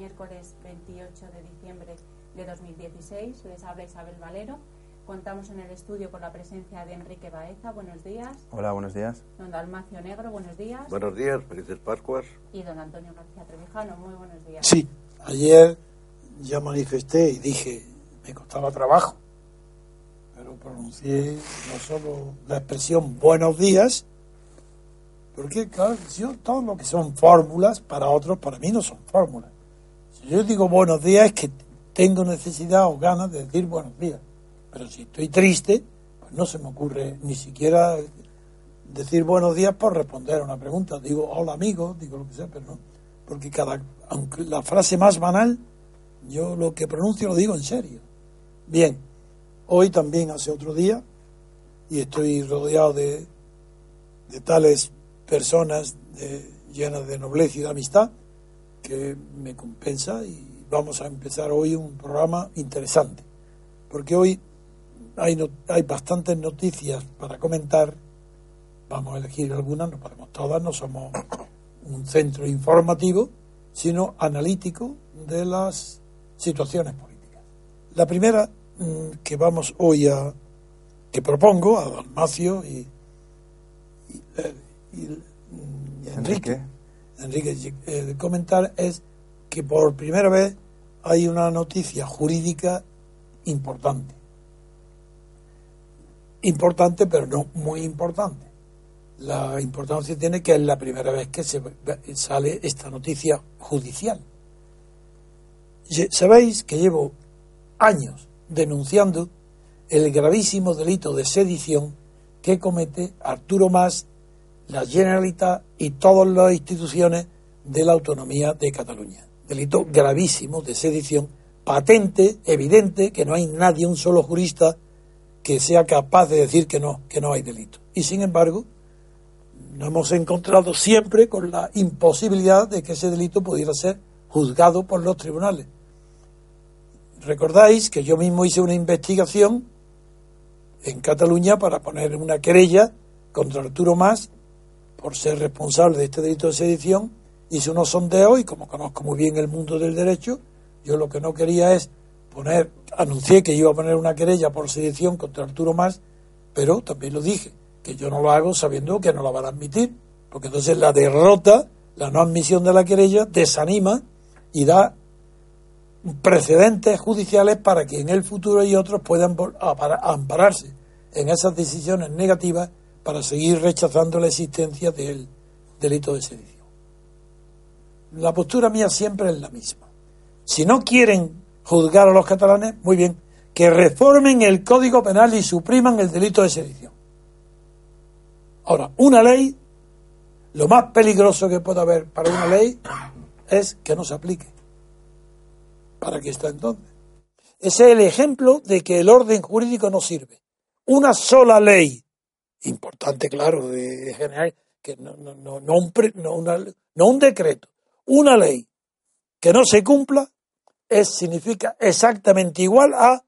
Miércoles 28 de diciembre de 2016. Les habla Isabel Valero. Contamos en el estudio con la presencia de Enrique Baeza. Buenos días. Hola, buenos días. Don Dalmacio Negro. Buenos días. Buenos días, felices Pascuas. Y don Antonio García Trevijano. Muy buenos días. Sí, ayer ya manifesté y dije, me costaba trabajo, pero pronuncié no solo la expresión buenos días, porque claro, yo todo lo que son fórmulas para otros, para mí no son fórmulas. Si yo digo buenos días es que tengo necesidad o ganas de decir buenos días, pero si estoy triste, pues no se me ocurre ni siquiera decir buenos días por responder a una pregunta. Digo hola amigo, digo lo que sea, pero no, porque cada, aunque la frase más banal, yo lo que pronuncio lo digo en serio. Bien, hoy también hace otro día y estoy rodeado de, de tales personas llenas de nobleza y de amistad que me compensa y vamos a empezar hoy un programa interesante. Porque hoy hay, no, hay bastantes noticias para comentar. Vamos a elegir algunas, no podemos todas, no somos un centro informativo sino analítico de las situaciones políticas. La primera mmm, que vamos hoy a que propongo a Dalmacio y, y, y, y Enrique, Enrique, Enrique eh, comentar es que por primera vez hay una noticia jurídica importante. Importante, pero no muy importante. La importancia tiene que es la primera vez que se sale esta noticia judicial. Sabéis que llevo años denunciando el gravísimo delito de sedición que comete Arturo Mas, la Generalitat y todas las instituciones de la autonomía de Cataluña. Delito gravísimo de sedición, patente, evidente, que no hay nadie, un solo jurista, que sea capaz de decir que no, que no hay delito. Y sin embargo, nos hemos encontrado siempre con la imposibilidad de que ese delito pudiera ser juzgado por los tribunales. Recordáis que yo mismo hice una investigación en Cataluña para poner una querella contra Arturo Mas por ser responsable de este delito de sedición. Hice unos sondeos y como conozco muy bien el mundo del derecho, yo lo que no quería es poner, anuncié que iba a poner una querella por sedición contra Arturo Mas, pero también lo dije, que yo no lo hago sabiendo que no la van a admitir, porque entonces la derrota, la no admisión de la querella, desanima y da precedentes judiciales para que en el futuro y otros puedan ampararse en esas decisiones negativas para seguir rechazando la existencia del delito de sedición. La postura mía siempre es la misma. Si no quieren juzgar a los catalanes, muy bien, que reformen el Código Penal y supriman el delito de sedición. Ahora, una ley, lo más peligroso que puede haber para una ley es que no se aplique. ¿Para qué está entonces? Ese es el ejemplo de que el orden jurídico no sirve. Una sola ley, importante, claro, de general, que no, no, no, no, un, no, una, no un decreto, una ley que no se cumpla es, significa exactamente igual a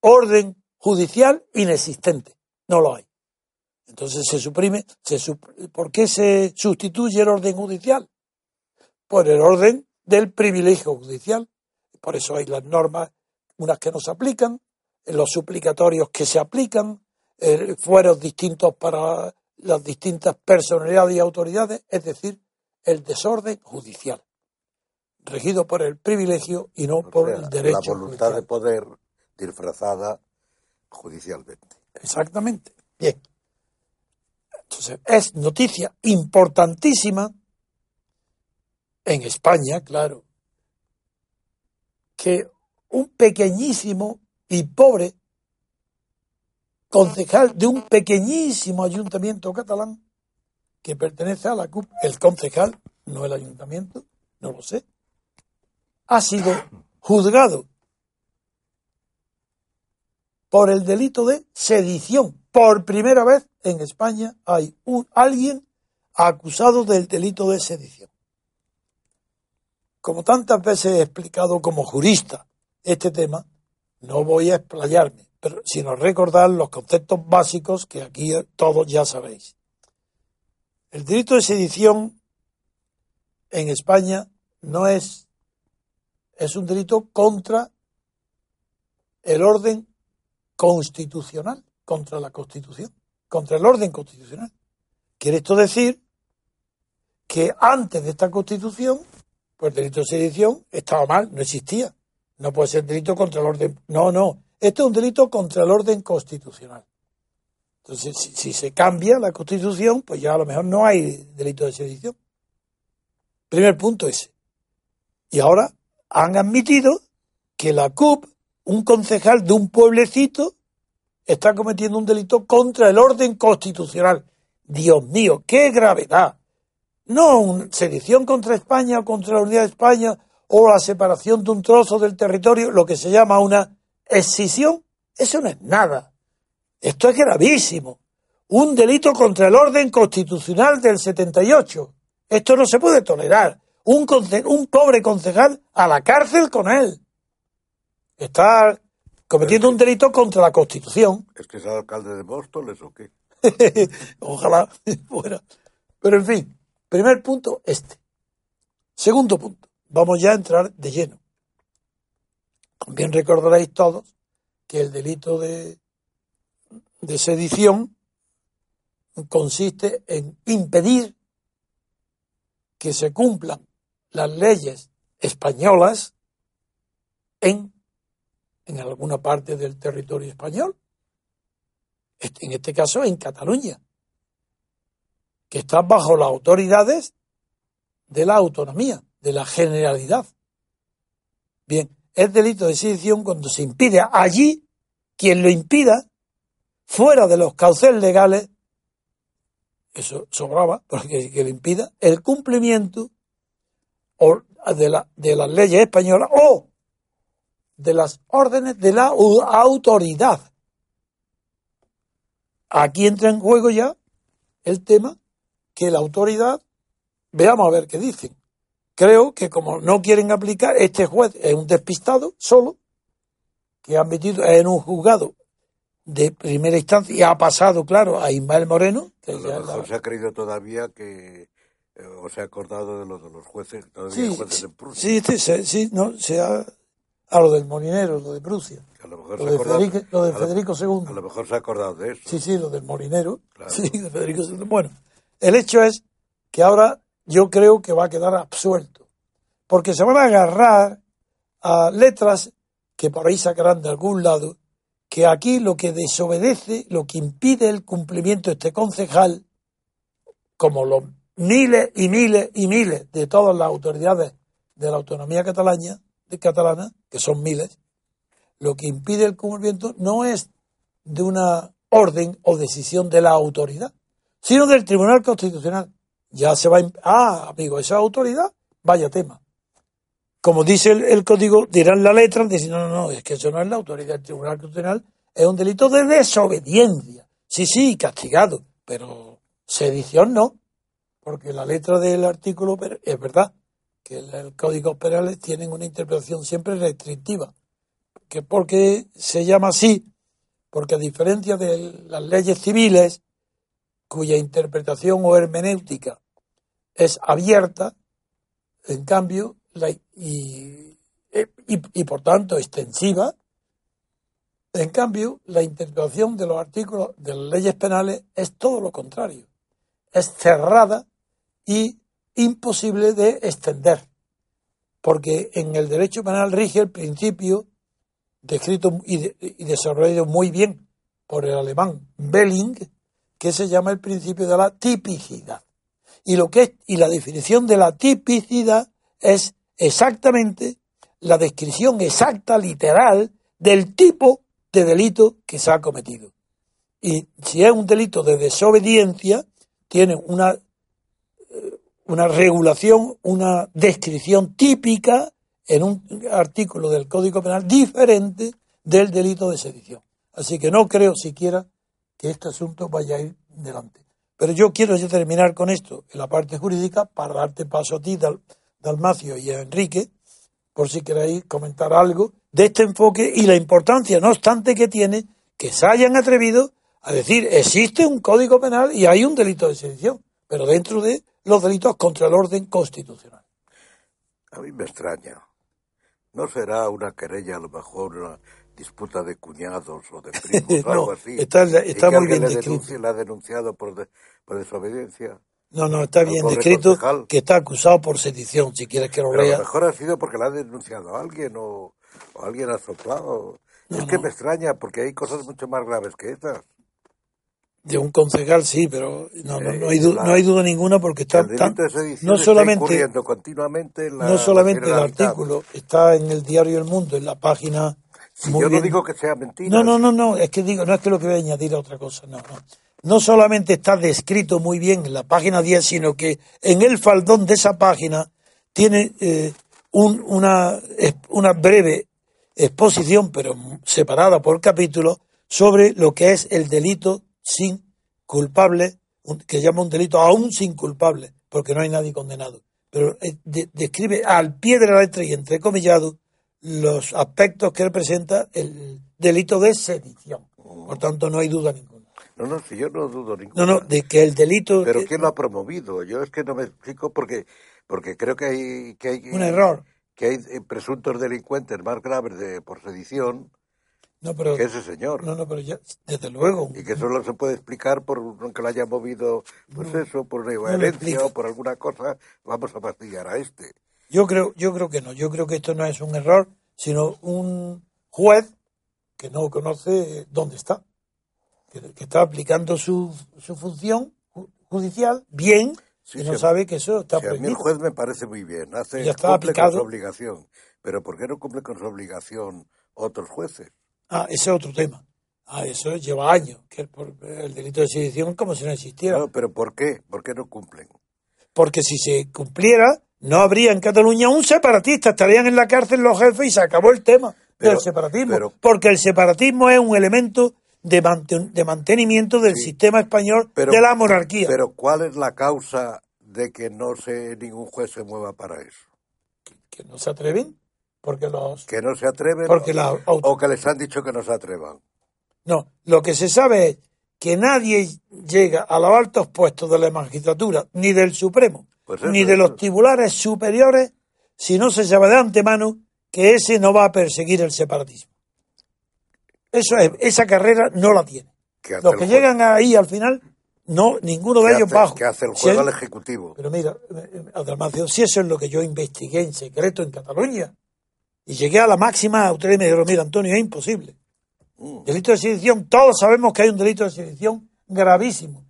orden judicial inexistente. No lo hay. Entonces se suprime. Se, ¿Por qué se sustituye el orden judicial? Por el orden del privilegio judicial. Por eso hay las normas, unas que no se aplican, los suplicatorios que se aplican, eh, fueros distintos para las distintas personalidades y autoridades, es decir, el desorden judicial, regido por el privilegio y no O por sea, el derecho. La voluntad judicial. de poder disfrazada judicialmente. Exactamente. Bien. Entonces, es noticia importantísima en España, claro, que un pequeñísimo y pobre concejal de un pequeñísimo ayuntamiento catalán que pertenece a la CUP, el concejal, no el ayuntamiento, no lo sé, ha sido juzgado por el delito de sedición. Por primera vez en España hay alguien acusado del delito de sedición. Como tantas veces he explicado como jurista este tema, no voy a explayarme, pero sino recordar los conceptos básicos que aquí todos ya sabéis. El delito de sedición en España no es, es un delito contra el orden constitucional, contra la Constitución, contra el orden constitucional. Quiere esto decir que antes de esta Constitución, pues el delito de sedición estaba mal, no existía. No puede ser delito contra el orden. No, no. Esto es un delito contra el orden constitucional. Entonces, si, si se cambia la Constitución, pues ya a lo mejor no hay delito de sedición. Primer punto ese. Y ahora han admitido que la CUP, un concejal de un pueblecito, está cometiendo un delito contra el orden constitucional. Dios mío, qué gravedad. No una sedición contra España o contra la unidad de España o la separación de un trozo del territorio, lo que se llama una escisión. Eso no es nada. Esto es gravísimo. Un delito contra el orden constitucional del 78. Esto no se puede tolerar. Un, un pobre concejal a la cárcel con él. Está cometiendo un delito contra la Constitución. ¿Es que es alcalde de Móstoles o qué? Ojalá fuera. Pero en fin, primer punto, este. Segundo punto, vamos ya a entrar de lleno. Bien recordaréis todos que el delito de, de sedición consiste en impedir que se cumplan las leyes españolas en, en alguna parte del territorio español este- en este caso en Cataluña, que está bajo las autoridades de la autonomía, de la generalidad. Bien, es delito de sedición cuando se impide allí, quien lo impida, fuera de los cauces legales, eso sobraba, porque que lo impida, el cumplimiento de, la, de las leyes españolas o de las órdenes de la au- autoridad. Aquí entra en juego ya el tema que la autoridad, veamos a ver qué dicen. Creo que como no quieren aplicar, este juez es un despistado solo, que ha metido en un juzgado de primera instancia y ha pasado, claro, a Ismael Moreno, que A lo mejor la- se ha creído todavía que. eh, o se ha acordado de lo de los jueces, todavía Sí, en Prusia. sí, sí, sí, no, se ha, a lo del molinero, lo de Prusia, A lo mejor lo se de acordado. Federico, lo de a Federico A II. lo mejor se ha acordado de eso. Sí, sí, lo del molinero. Claro. Sí, de Federico II. Bueno, el hecho es que ahora yo creo que va a quedar absuelto. Porque se van a agarrar a letras que por ahí sacarán de algún lado, que aquí lo que desobedece, lo que impide el cumplimiento de este concejal, como los miles y miles y miles de todas las autoridades de la autonomía catalana, de catalana, que son miles, lo que impide el cumplimiento no es de una orden o decisión de la autoridad, sino del Tribunal Constitucional. Ya se va Ah, amigo, esa autoridad, vaya tema. Como dice el, código, dirán la letra, dicen, no, no, no, es que eso no es la autoridad del Tribunal Constitucional, es un delito de desobediencia. Sí, sí, castigado, pero sedición no, porque la letra del artículo es verdad que el, códigos penales tienen una interpretación siempre restrictiva. Que porque se llama así, porque a diferencia de las leyes civiles, cuya interpretación o hermenéutica es abierta, en cambio, y, y, y por tanto extensiva, En cambio, la interpretación de los artículos de las leyes penales es todo lo contrario. Es cerrada y imposible de extender. Porque en el derecho penal rige el principio descrito y, de- y desarrollado muy bien por el alemán Belling, que se llama el principio de la tipicidad. Y lo que es, y la definición de la tipicidad es exactamente la descripción exacta, literal, del tipo de delito que se ha cometido. Y si es un delito de desobediencia, tiene una, eh, una regulación, una descripción típica en un artículo del Código Penal diferente del delito de sedición. Así que no creo siquiera que este asunto vaya a ir delante. Pero yo quiero ya terminar con esto en la parte jurídica para darte paso a ti, Dal- Dalmacio y a Enrique, por si queréis comentar algo de este enfoque y la importancia, no obstante, que tiene que se hayan atrevido a decir existe un código penal y hay un delito de sedición, pero dentro de los delitos contra el orden constitucional. A mí me extraña. ¿No será una querella, a lo mejor una disputa de cuñados o de primos o No, algo así? está- y está que muy bien le descrito. la ha denunciado por, de- por desobediencia. No, no, está bien descrito concejal. que está acusado por sedición, si quieres que lo Pero a lo lea. mejor ha sido porque la ha denunciado a alguien o, o alguien ha soplado. No, es que me extraña porque hay cosas mucho más graves que estas. De un concejal sí, pero no, no, no, hay, Eh, du- la- no hay duda ninguna porque está sedición no está solamente continuamente en la no solamente el artículo está en el diario El Mundo en la página Si yo no digo que sea mentira. no no no no es que digo no es que lo que voy a añadir a otra cosa no no no solamente está descrito muy bien en la página 10 sino que en el faldón de esa página tiene eh, un- una una breve exposición pero separada por capítulos sobre lo que es el delito sin culpable que llama un delito aún sin culpable porque no hay nadie condenado pero eh, de- describe al pie de la letra y entrecomillado los aspectos que representa el delito de sedición. Por tanto, no hay duda ninguna. No, no, si yo no dudo ninguna. No, no, de que el delito Pero que- ¿quién lo ha promovido? Yo es que no me explico porque porque creo que hay que hay un error. que hay eh, presuntos delincuentes más graves de por sedición No, pero que ese señor no, no, pero ya desde luego. y que solo se puede explicar por que lo haya movido pues eso por una violencia o por alguna cosa vamos a fastidiar a este Yo creo, yo creo que no. Yo creo que esto no es un error, sino un juez que no conoce dónde está, que, que está aplicando su, su función ju- judicial bien Sí, y no sí. sabe que eso está Si a mí el prohibido. juez me parece muy bien hace Ya está cumple aplicado. con su obligación pero ¿por qué no cumple con su obligación otros jueces? Ah, ese es otro tema. Ah, eso lleva años, que el, el delito de sedición como si no existiera. No, pero ¿por qué? ¿Por qué no cumplen? Porque si se cumpliera, no habría en Cataluña un separatista, estarían en la cárcel los jefes y se acabó el tema Pero- del separatismo. pero- porque el separatismo es un elemento de, manten- de mantenimiento del sistema español Pero- de la monarquía. Pero ¿cuál es la causa de que no se ningún juez se mueva para eso? que no se atreven, porque los... Que no se atreven Porque o- la auto- o que les han dicho que no se atrevan. No, lo que se sabe es que nadie llega a los altos puestos de la magistratura, ni del Supremo, Pues eso, ni de los tribunales superiores, si no se sabe de antemano que ese no va a perseguir el separatismo. Eso es, esa carrera no la tiene. Los que llegan ahí al final, no, ninguno de ellos bajo. Que hace el Si él- al Ejecutivo. pero mira, eh, Adalmacio, si eso es lo que yo investigué en secreto en Cataluña, y llegué a la máxima autoridad y me dijeron, mira, Antonio, es imposible. Mm. Delito de sedición, todos sabemos que hay un delito de sedición gravísimo.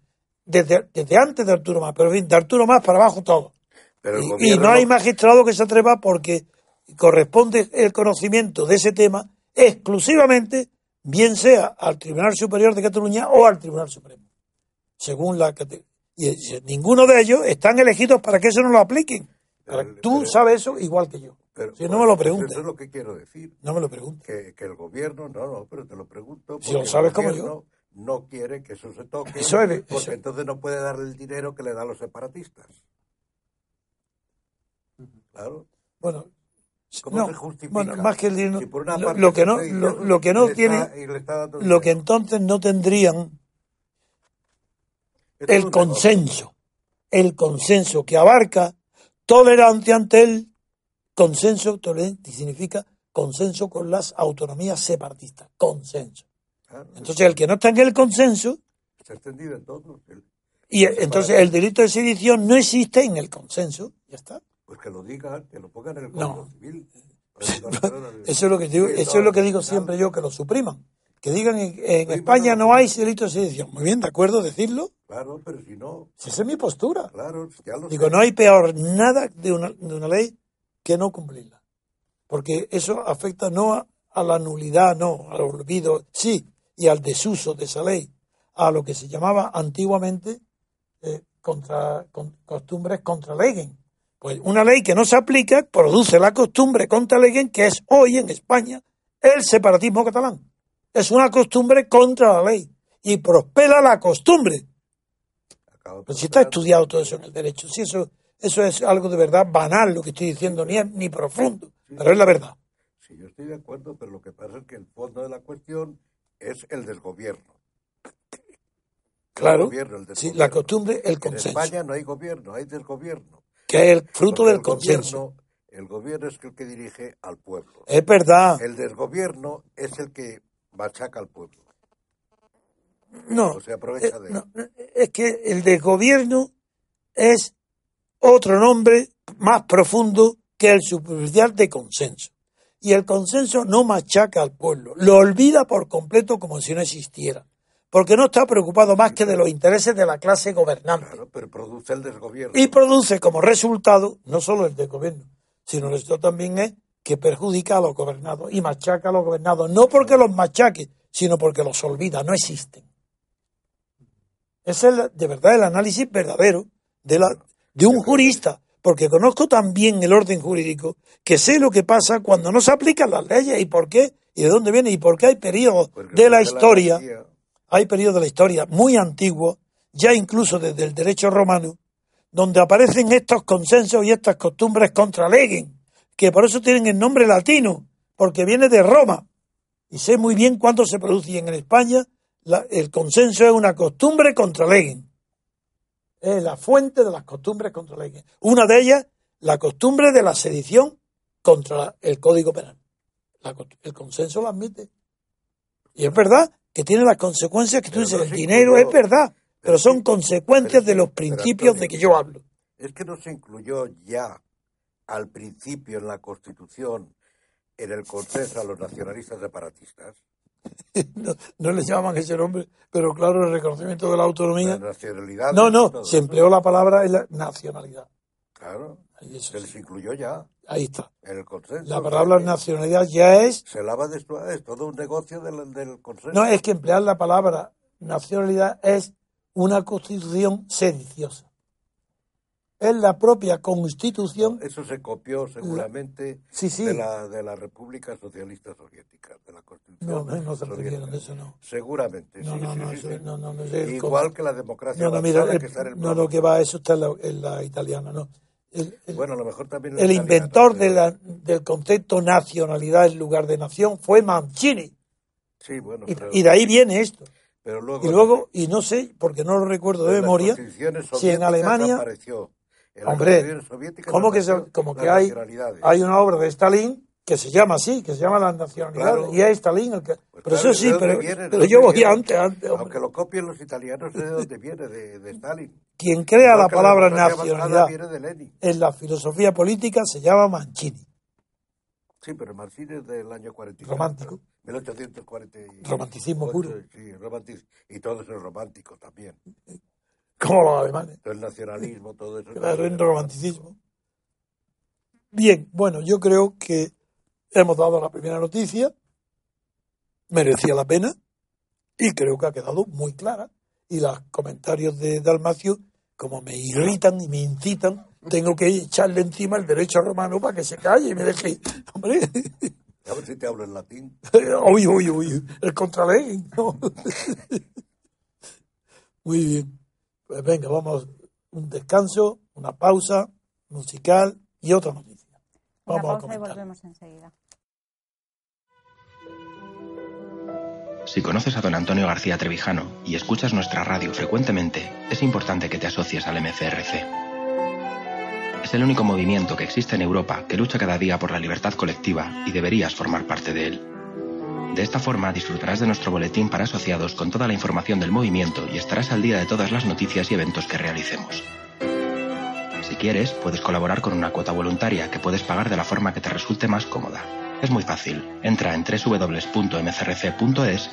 Desde, desde antes de Arturo Más, pero en fin, de Arturo Más para abajo todo. Pero Y, no hay magistrado que se atreva porque corresponde el conocimiento de ese tema exclusivamente, bien sea al Tribunal Superior de Cataluña o al Tribunal Supremo. Según la cate- y ninguno de ellos están elegidos para que eso no lo apliquen. Para- Pero- tú pero- sabes eso igual que yo. pero- si no me lo preguntes, Eso es lo que quiero decir. no me lo preguntes. Que, que el gobierno, no, no, pero te lo pregunto. Si lo sabes como gobierno No quiere que eso se toque. Eso es- porque eso- entonces no puede darle el dinero que le da a los separatistas. Claro. Bueno, ¿Cómo no, se justifica? bueno, más que el dinero, Si lo, que no, lo, lo que no tiene, está- lo que entonces no tendrían Esto el consenso, el consenso que abarca tolerancia ante el consenso, tolerante significa consenso con las autonomías separatistas. Consenso. Claro, Entonces, el que no está en el consenso, está extendido en todo. El- y entonces el delito de sedición no existe en el consenso. Ya está. Pues que lo digan, que lo pongan en el No. Código Civil. Para que- Eso es lo que digo, eso no, es lo que digo no. siempre yo, que lo supriman. Que digan en, España no hay delito de sedición. Muy bien, de acuerdo, decirlo. Claro, pero si no, Si esa es mi postura. claro, ya lo Digo, sé. no hay peor nada de una, de una ley que no cumplirla. Porque eso afecta no a, a la nulidad, no, al olvido, sí, y al desuso de esa ley, a lo que se llamaba antiguamente eh, contra, con- costumbres contra legem. Pues una ley que no se aplica produce la costumbre contra legem, que es hoy en España el separatismo catalán. Es una costumbre contra la ley y prospera la costumbre. Acaba Pues si está estudiado todo eso en el derecho, si eso, eso es algo de verdad banal lo que estoy diciendo, ni, ni profundo, pero es la verdad. Sí, yo estoy de acuerdo, pero lo que pasa es que el fondo de la cuestión es el desgobierno. Claro, El gobierno, el sí, desgobierno. la costumbre, el En consenso, España no hay gobierno, hay desgobierno. que es el fruto Porque del el consenso. Gobierno, el gobierno es el que dirige al pueblo. Es verdad, El desgobierno es el que machaca al pueblo. no, O se aprovecha eh, de él. no, es que el desgobierno es otro nombre más profundo que el superficial de consenso. Y el consenso no machaca al pueblo, lo olvida por completo como si no existiera, porque no está preocupado más que de los intereses de la clase gobernante. Claro, pero produce el desgobierno. y produce como resultado no solo el desgobierno, sino esto también es que perjudica a los gobernados y machaca a los gobernados, no porque los machaque, sino porque los olvida, no existen. Ese es el- de verdad el análisis verdadero de, la, de un jurista, porque conozco también el orden jurídico, que sé lo que pasa cuando no se aplican las leyes y por qué, y de dónde viene, y por qué hay periodos Porque de la historia hay periodos de la historia muy antiguos, ya incluso desde el derecho romano, donde aparecen estos consensos y estas costumbres contra legem, que por eso tienen el nombre latino, porque viene de Roma. Y sé muy bien cuándo se produce y en España. la- el consenso es una costumbre contra legem. Es la fuente de las costumbres contra legem. Una de ellas, la costumbre de la sedición contra el Código Penal. La el consenso lo admite. Y es verdad que tiene las consecuencias que tú dices, el dinero es verdad, pero son consecuencias de los principios de que yo hablo. Es que no se incluyó ya al principio en la Constitución en el consenso a los nacionalistas separatistas. No, no le llaman ese nombre, pero claro, el reconocimiento de la La autonomía. nacionalidad. No, no, se empleó la palabra en la nacionalidad. Claro, eso se sí. les incluyó ya Ahí está. en el consenso. La palabra nacionalidad ya es. Se lava de esto, es todo un negocio del, del consenso. No, es que emplear la palabra nacionalidad es una constitución sediciosa. Es la propia constitución. Eso se copió seguramente Sí, sí. de, la, de la República Socialista Soviética, de la Constitución. No, no, no se de eso, no. Seguramente, No, sí, no, no, eso- no, no, es Igual que la democracia No, no, mira, el- que está en el no, lo que va, eso está en la, en la italiana, no. El, el- Bueno, a lo mejor también en el la italiana, inventor de la- del concepto nacionalidad en lugar de nación fue Mancini. Sí, bueno, Y, pero, y de ahí viene esto. pero luego... Y luego, y no sé, porque no lo recuerdo de en memoria, si en Alemania, apareció. Hombre, como que, se- como que hay, hay una obra de Stalin que se llama así, que se llama La Nacionalidad, Claro. y es Stalin el que... Pues pero claro, eso sí, ¿de dónde pero, viene? ¿De pero yo voy antes, antes. Aunque lo copien los italianos, sé de dónde viene, de, de Stalin. Quien crea la palabra avanzada nacionalidad de en la filosofía política se llama Mancini. Sí, pero Mancini es del año 44. Romántico. 1840. y- Romanticismo puro. Sí, romanticismo. Y todo eso es romántico también. Como los alemanes. El nacionalismo, todo eso. Claro, en romanticismo. Bien, bueno, yo creo que hemos dado la primera noticia, merecía la pena y creo que ha quedado muy clara. Y los comentarios de Dalmacio, como me irritan y me incitan, tengo que echarle encima el derecho romano para que se calle y me deje. Hombre, A ver si te hablo en latín. uy, uy, uy, el contraley. ¿no? Muy bien. Pues venga, vamos un descanso, una pausa musical y otra noticia. Una Vamos a pausa y comentar. volvemos enseguida. Si conoces a don Antonio García Trevijano y escuchas nuestra radio frecuentemente, es importante que te asocies al MCRC. Es el único movimiento que existe en Europa que lucha cada día por la libertad colectiva y deberías formar parte de él. De esta forma disfrutarás de nuestro boletín para asociados con toda la información del movimiento y estarás al día de todas las noticias y eventos que realicemos. Si quieres, puedes colaborar con una cuota voluntaria que puedes pagar de la forma que te resulte más cómoda. Es muy fácil. Entra en www.mcrc.es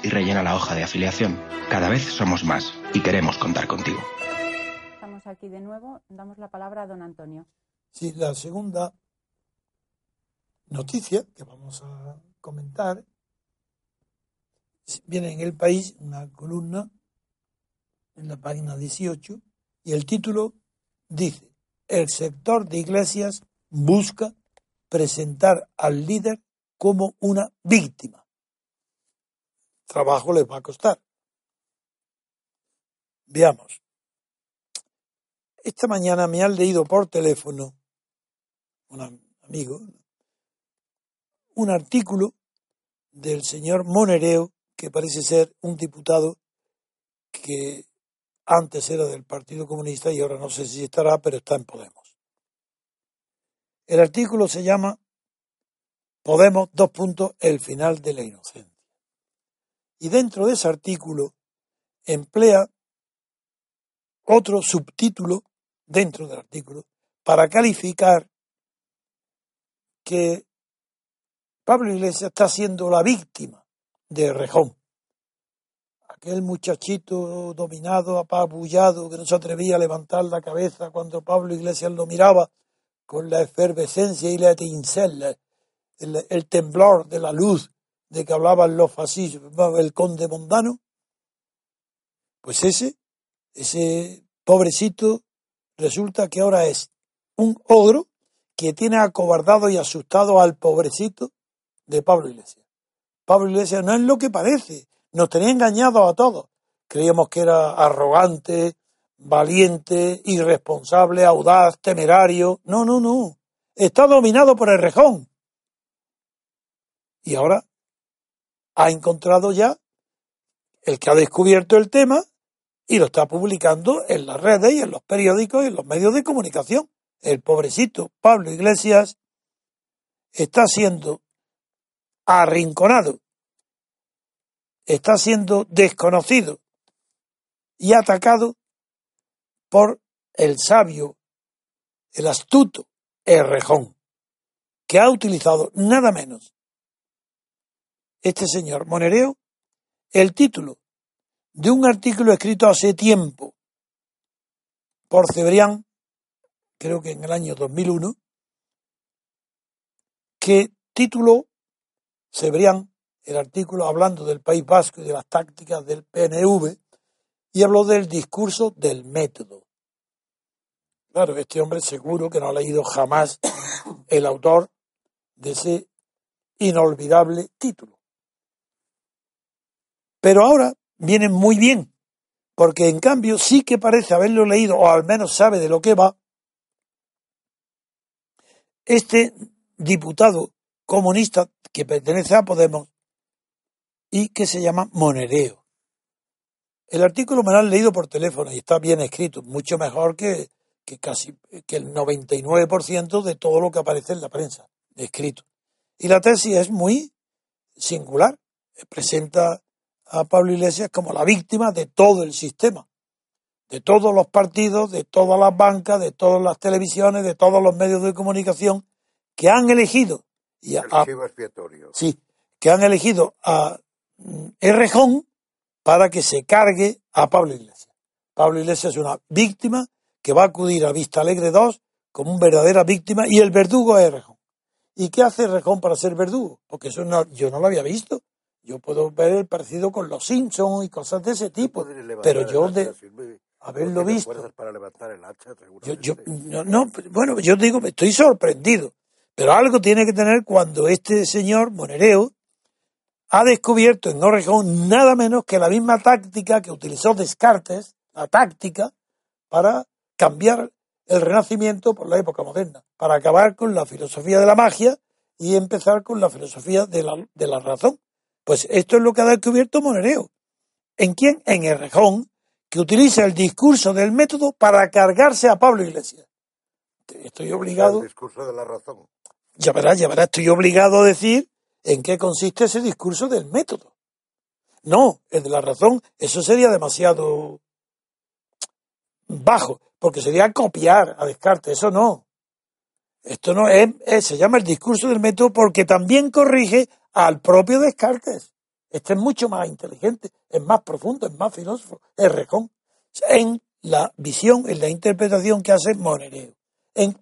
y rellena la hoja de afiliación. Cada vez somos más y queremos contar contigo. Estamos aquí de nuevo. Damos la palabra a don Antonio. Sí, la segunda noticia que vamos a comentar viene en el país una columna en la página 18 y el título dice el sector de iglesias busca presentar al líder como una víctima. Trabajo les va a costar. Veamos. Esta mañana me han leído por teléfono un amigo un artículo del señor Monereo que parece ser un diputado que antes era del Partido Comunista y ahora no sé si estará, pero está en Podemos. El artículo se llama Podemos, dos puntos, el final de la inocencia. Y dentro de ese artículo emplea otro subtítulo dentro del artículo para calificar que Pablo Iglesias está siendo la víctima de Rejón. Aquel muchachito dominado, apabullado, que no se atrevía a levantar la cabeza cuando Pablo Iglesias lo miraba con la efervescencia y la tincel, el, temblor de la luz de que hablaban los fascistas, el conde mondano. Pues ese, ese pobrecito, resulta que ahora es un ogro que tiene acobardado y asustado al pobrecito de Pablo Iglesias. Pablo Iglesias no es lo que parece. Nos tenía engañados a todos. Creíamos que era arrogante, valiente, irresponsable, audaz, temerario. No, no, no. Está dominado por el rejón. Y ahora ha encontrado ya el que ha descubierto el tema y lo está publicando en las redes y en los periódicos y en los medios de comunicación. El pobrecito Pablo Iglesias está siendo arrinconado, está siendo desconocido y atacado por el sabio, el astuto Errejón, que ha utilizado nada menos este señor Monereo el título de un artículo escrito hace tiempo por Cebrián, creo que en el año 2001, que tituló Cebrián el artículo hablando del País Vasco y de las tácticas del PNV y habló del discurso del método. Claro, este hombre seguro que no ha leído jamás el autor de ese inolvidable título. Pero ahora viene muy bien, porque en cambio sí que parece haberlo leído, o al menos sabe de lo que va, este diputado comunista que pertenece a Podemos y que se llama Monereo. El artículo me lo han leído por teléfono y está bien escrito, mucho mejor que, que casi que el 99% de todo lo que aparece en la prensa escrito. Y la tesis es muy singular. Presenta a Pablo Iglesias como la víctima de todo el sistema, de todos los partidos, de todas las bancas, de todas las televisiones, de todos los medios de comunicación que han elegido y sí, que han elegido a mm, Errejón para que se cargue a Pablo Iglesias. Pablo Iglesias es una víctima que va a acudir a Vista Alegre 2 como una verdadera víctima y el verdugo es Errejón. ¿Y qué hace Errejón para ser verdugo? Porque eso no, yo no lo había visto. Yo puedo ver el parecido con los Simpsons y cosas de ese tipo, pero yo de haberlo visto. yo, no, no, bueno, yo digo, me estoy sorprendido. Pero algo tiene que tener cuando este señor Monereo ha descubierto en Orejón nada menos que la misma táctica que utilizó Descartes, la táctica, para cambiar el renacimiento por la época moderna, para acabar con la filosofía de la magia y empezar con la filosofía de la, razón. Pues esto es lo que ha descubierto Monereo. ¿En quién? En Errejón, que utiliza el discurso del método para cargarse a Pablo Iglesias estoy obligado. El discurso de la razón. Ya verás, ya verás, estoy obligado a decir en qué consiste ese discurso del método. No, el de la razón, eso sería demasiado bajo, porque sería copiar a Descartes, eso no. Esto no es, es, se llama el discurso del método porque también corrige al propio Descartes. Este es mucho más inteligente, es más profundo, es más filósofo, es rejón. En la visión, en la interpretación que hace Monereo.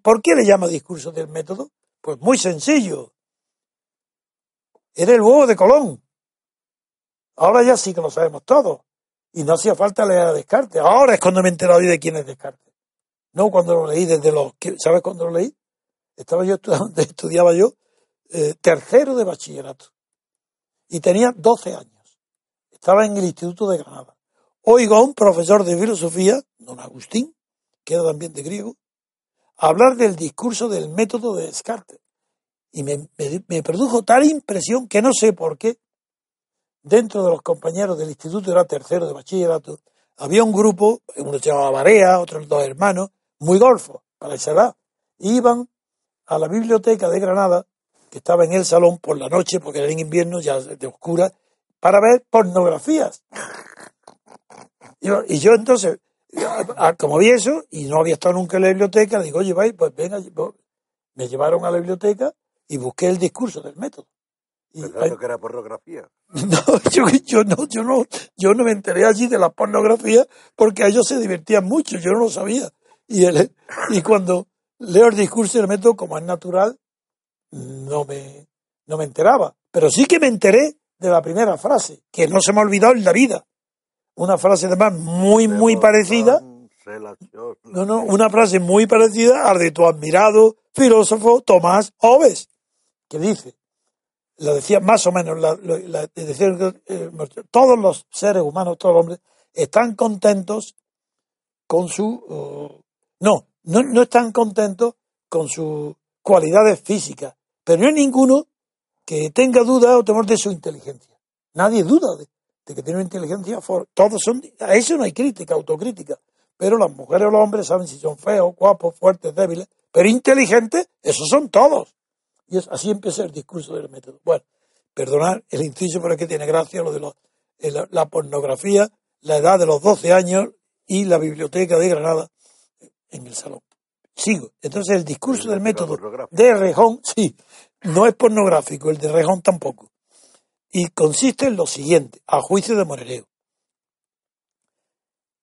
¿Por qué le llama discurso del método? Pues muy sencillo. Era el huevo de Colón. Ahora ya sí que lo sabemos todo. Y no hacía falta leer a Descartes. Ahora es cuando me he enterado de quién es Descartes. No cuando lo leí desde los... ¿Sabes cuándo lo leí? Estaba yo estudiando, estudiaba yo eh, tercero de bachillerato. Y tenía 12 años. Estaba en el Instituto de Granada. Oigo a un profesor de filosofía, don Agustín, que era también de griego, hablar del discurso del método de Descartes. Y me, me, produjo tal impresión que no sé por qué, dentro de los compañeros del instituto, era tercero de bachillerato, había un grupo, uno se llamaba Barea, otros dos hermanos, muy golfos, para esa edad. Iban a la biblioteca de Granada, que estaba en el salón por la noche, porque era en invierno, ya de oscura, para ver pornografías. Y yo, entonces, como vi eso, y no había estado nunca en la biblioteca, digo, oye, vais, pues venga, me llevaron a la biblioteca y busqué el discurso del método. Y, Pensando que era pornografía. No, yo, yo, no, yo no, yo no me enteré allí de la pornografía porque ellos se divertían mucho, yo no lo sabía. Y, él, y cuando leo el discurso del método, como es natural, no me, no me enteraba. Pero sí que me enteré de la primera frase, que no se me ha olvidado en la vida. Una frase además muy, muy parecida. No, no, una frase muy parecida a la de tu admirado filósofo Tomás Hobbes, que dice, lo decía más o menos, la, eh, todos los seres humanos, todos los hombres, están contentos con su... no, no, no están contentos con sus cualidades físicas, pero no hay ninguno que tenga duda o temor de su inteligencia. Nadie duda de, que tiene una inteligencia Todos son, a eso no hay crítica, autocrítica. Pero las mujeres o los hombres saben si son feos, guapos, fuertes, débiles, pero inteligentes, esos son todos. Y es, así empieza el discurso del método. Bueno, perdonar el inciso, pero es que tiene gracia lo de los, la pornografía, la edad de los 12 años y la biblioteca de Granada en el salón. Sigo. Entonces el discurso del método de Rejón, sí, no es pornográfico, el de Rejón tampoco y consiste en lo siguiente, a juicio de Moreleo.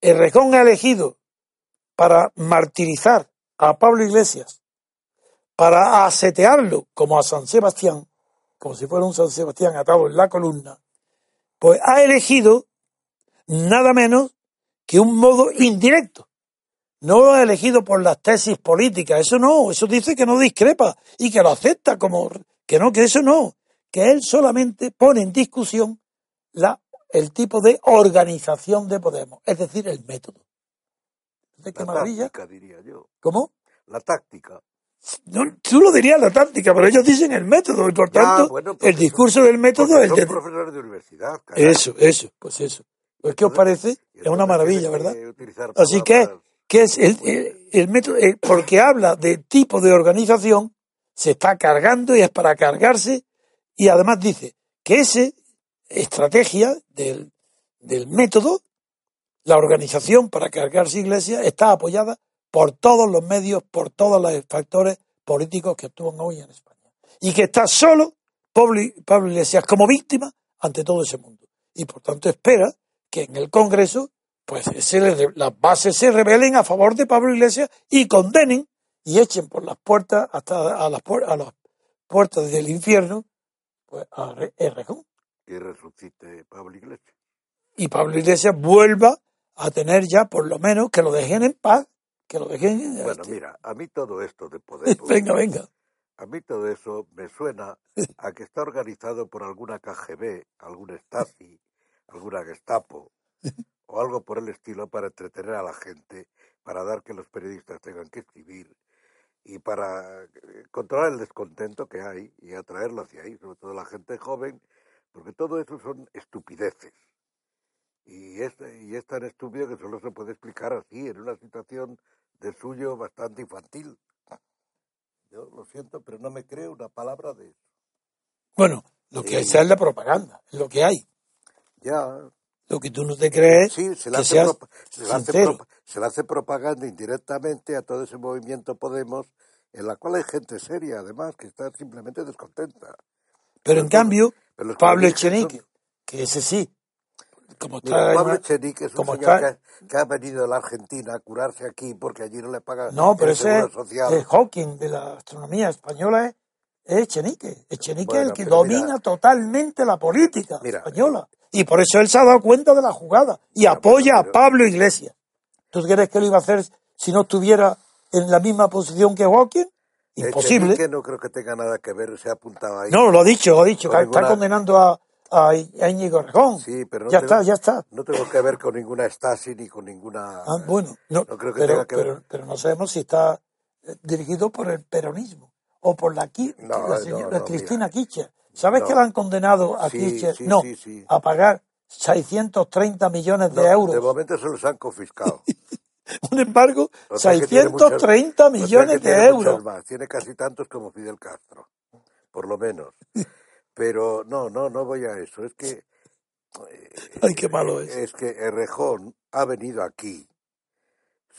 El Rejón ha elegido para martirizar a Pablo Iglesias, para asetearlo como a San Sebastián, como si fuera un San Sebastián atado en la columna, pues ha elegido nada menos que un modo indirecto. No lo ha elegido por las tesis políticas, eso no, eso dice que no discrepa y que lo acepta como que no, que eso no, que él solamente pone en discusión la, el tipo de organización de Podemos, es decir, el método. ¿Qué la maravilla? Táctica, diría yo. ¿Cómo? La táctica. No, tú lo dirías la táctica, pero ellos dicen el método y por tanto el discurso del método es de... profesores de universidad. Eso, eso, pues eso. Pues, ¿Qué os parece? Es una maravilla, ¿verdad? Así que, ¿qué es el, el, método? Eh, porque habla de tipo de organización, se está cargando y es para cargarse y además dice que esa estrategia del, método, la organización para cargarse iglesia, está apoyada por todos los medios, por todos los factores políticos que actúan hoy en España. Y que está solo Pablo, Iglesias como víctima ante todo ese mundo. Y por tanto espera que en el Congreso pues las bases se rebelen a favor de Pablo Iglesias y condenen y echen por las puertas hasta a las, a las puertas del infierno a Errejón. Que resucite Pablo Iglesias. Y Pablo Iglesias vuelva a tener ya por lo menos que lo dejen en paz, que lo dejen Bueno, este mira, a mí todo esto de poder... venga, venga. A mí todo eso me suena a que está organizado por alguna KGB, algún Stasi, alguna Gestapo o algo por el estilo para entretener a la gente, para dar que los periodistas tengan que escribir y para eh, controlar el descontento que hay y atraerlo hacia ahí, sobre todo la gente joven, porque todo eso son estupideces. Y es, y es tan estúpido que solo se puede explicar así, en una situación de suyo bastante infantil. Yo lo siento, pero no me creo una palabra de eso. Bueno, lo que Sí. esa es la propaganda, es lo que hay. Ya, Lo que tú no te crees sí, se le hace, se le hace sincero. propa- se le hace propaganda indirectamente a todo ese movimiento Podemos, en la cual hay gente seria, además, que está simplemente descontenta. Pero en cambio, Pero Pablo Echenique, que ese sí, como está Pablo Echenique es un señor está- que, que ha venido de la Argentina a curarse aquí porque allí no le pagan No, pero el ese es, social. es Hawking de la astronomía española, es, es Echenique. Echenique es Bueno, el que domina mira- totalmente la política Mira, española. Y por eso él se ha dado cuenta de la jugada y Ya, apoya a Pablo Iglesias. ¿Tú crees que lo iba a hacer si no estuviera en la misma posición que Hawking? Imposible. Echenique no creo que tenga nada que ver, se ha apuntado ahí. No, lo ha dicho, lo ha dicho, está ninguna- condenando a, a, a Íñigo Rejón. Sí, pero no ya tengo- está, ya está. No tengo que ver con ninguna Stasi ni con ninguna... Ah, bueno, no, No creo que pero, tenga que ver. pero, no sabemos si está eh, dirigido por el peronismo o por la, No, la señora no, Cristina mira. ¿Sabes No. que la han condenado a Sí, Kirchner? sí, no, sí, a pagar 630 millones de No, euros. De momento se los han confiscado. Un embargo, O sea que tiene muchos- 630 o sea que millones de euros. más. Tiene casi tantos como Fidel Castro, por lo menos. Pero no, no, no voy a eso. Es que Ay, qué malo es. es que Errejón ha venido aquí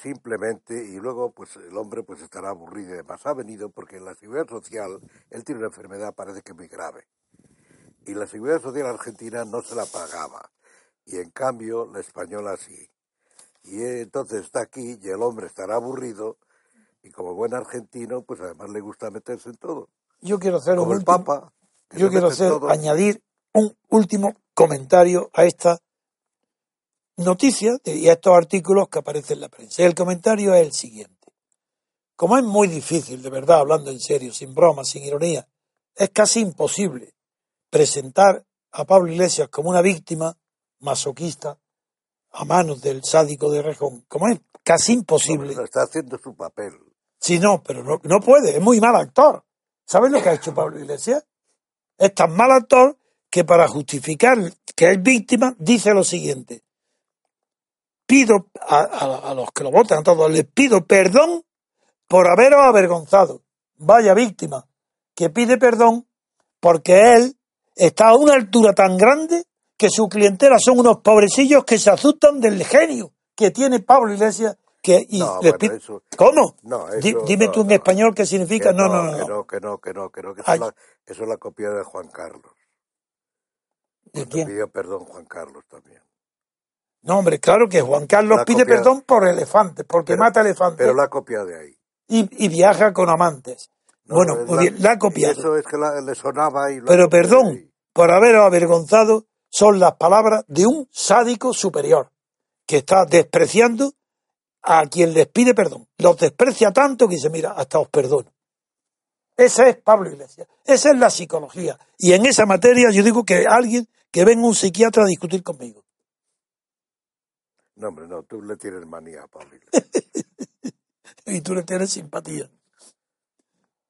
simplemente y luego pues el hombre pues estará aburrido y demás. Ha venido porque en la seguridad social él tiene una enfermedad parece que muy grave y la seguridad social argentina no se la pagaba y en cambio la española sí. Y entonces está aquí y el hombre estará aburrido y como buen argentino pues además le gusta meterse en todo. Yo quiero hacer un Como el último- Papa. Yo quiero hacer, añadir un último comentario a esta noticia de- y a estos artículos que aparecen en la prensa. Y el comentario es el siguiente. Como es muy difícil, de verdad, hablando en serio, sin broma, sin ironía, es casi imposible presentar a Pablo Iglesias como una víctima masoquista a manos del sádico de Rejón. Como es casi imposible. No, está haciendo su papel. Sí, no, pero no, no puede, es muy mal actor. ¿Sabes lo que ha hecho Pablo Iglesias? Es tan mal actor que para justificar que es víctima dice lo siguiente. Pido a, a- a los que lo votan, a todos, les pido perdón por haberos avergonzado. Vaya víctima, que pide perdón porque él está a una altura tan grande que su clientela son unos pobrecillos que se asustan del genio que tiene Pablo Iglesias. Que, y No, les bueno, pi- eso- ¿Cómo? No, Di- eso dime no, tú en español qué significa. Que No, no, no. que no. que no, que no, que no, que eso, es la, eso es la copia de Juan Carlos. ¿De quién? pidió perdón Juan Carlos también. No, hombre, claro que Juan Carlos La pide copia- perdón por elefantes, porque Pero- mata elefantes Pero la copia de ahí. y, y viaja con amantes. No, bueno, es muy bien, la ha copiado. Eso es que la- le sonaba y Pero perdón, por haberos avergonzado, son las palabras de un sádico superior que está despreciando a quien les pide perdón. Los desprecia tanto que dice, mira, hasta os perdono. Ese es Pablo Iglesias. Esa es la psicología. Y en esa materia yo digo que alguien que venga un psiquiatra a discutir conmigo. No, hombre, no, tú le tienes manía a Pablo Iglesias. y tú le tienes simpatía.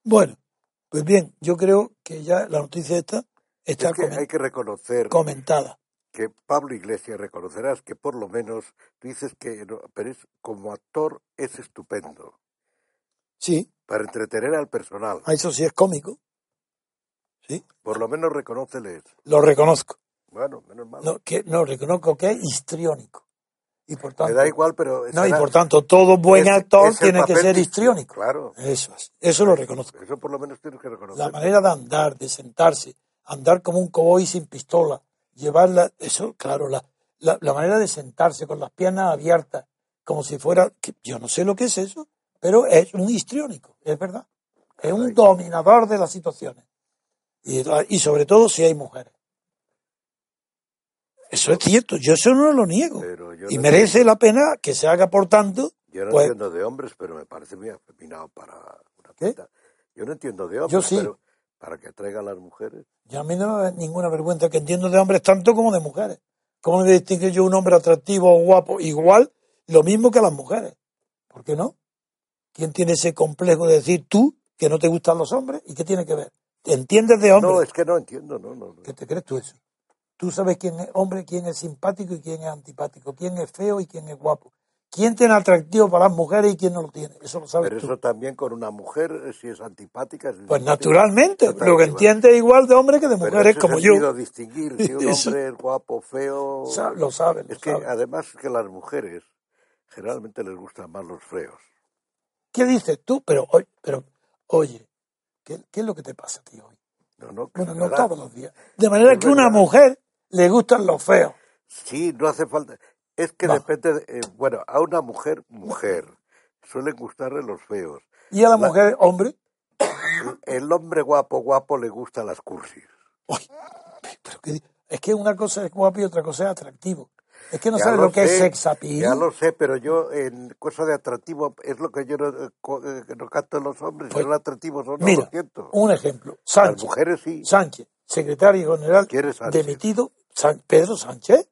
Bueno, pues bien, yo creo que ya la noticia esta está es que hay que reconocer comentada. que Pablo Iglesias, reconocerás que por lo menos dices que, no, pero es, como actor es estupendo. Sí, Para entretener al personal. a eso sí es cómico. Sí, Por lo menos reconócele eso. lo reconozco. Bueno, menos mal. No, que, no reconozco que es histriónico. Y por Me tanto, da igual, pero... no, y por tanto, todo buen es- actor es tiene que ser histriónico. Claro. Eso es, eso lo reconozco. Eso por lo menos tienes que reconocer. La manera de andar, de sentarse, andar como un cowboy sin pistola, llevarla, eso, claro, la, la, la manera de sentarse con las piernas abiertas, como si fuera, que yo no sé lo que es eso, pero es un histriónico, es verdad. Es un dominador de las situaciones. Y, y sobre todo si hay mujeres. Eso es cierto, yo eso no lo niego. Yo Y no merece la pena que se haga, por tanto, Yo no pues- entiendo de hombres, pero me parece muy afeminado para una ¿Qué? puta. Yo no entiendo de hombres, Yo sí. pero para que atraigan las mujeres. Ya a mí no me da ninguna vergüenza que entiendo de hombres tanto como de mujeres. ¿Cómo me distingue yo un hombre atractivo o guapo? Igual, lo mismo que a las mujeres. ¿Por qué no? ¿Quién tiene ese complejo de decir tú que no te gustan los hombres? ¿Y qué tiene que ver? ¿Entiendes de hombres? No, es que no entiendo, no, no. no. ¿Qué te crees tú eso? Tú sabes quién es hombre, quién es simpático y quién es antipático, quién es feo y quién es guapo, quién tiene atractivo para las mujeres y quién no lo tiene. Eso lo sabes Pero tú. eso también con una mujer, eh, si es antipática. si es Pues naturalmente, está lo que entiende igual de hombres que de mujeres como yo. distinguir si un hombre es guapo, feo. Lo saben, lo Es que saben. además que las mujeres generalmente les gustan más los feos. ¿Qué dices tú? Pero, oye, pero, oye, ¿qué, qué es lo que te pasa, tío? hoy? No, no, Bueno, no todos los días. De manera Es que a una mujer le gustan los feos. Sí, no hace falta. Es que No. depende. de- eh, bueno, a una mujer, mujer, suelen gustarle los feos. Y a la La- mujer, hombre, El hombre guapo, guapo le gustan las cursis. uy, pero di- es que una cosa es guapo y otra cosa es atractivo. Es que no Ya sabes lo, que es sé, sex appeal. Ya lo sé, pero yo en cosa de atractivo es lo que yo no, eh, eh, que no canto en los hombres. Pues, son atractivos no, Mira, lo siento. un ejemplo. Las Sánchez. mujeres sí. Sánchez, secretario general demitido, San- Pedro Sánchez.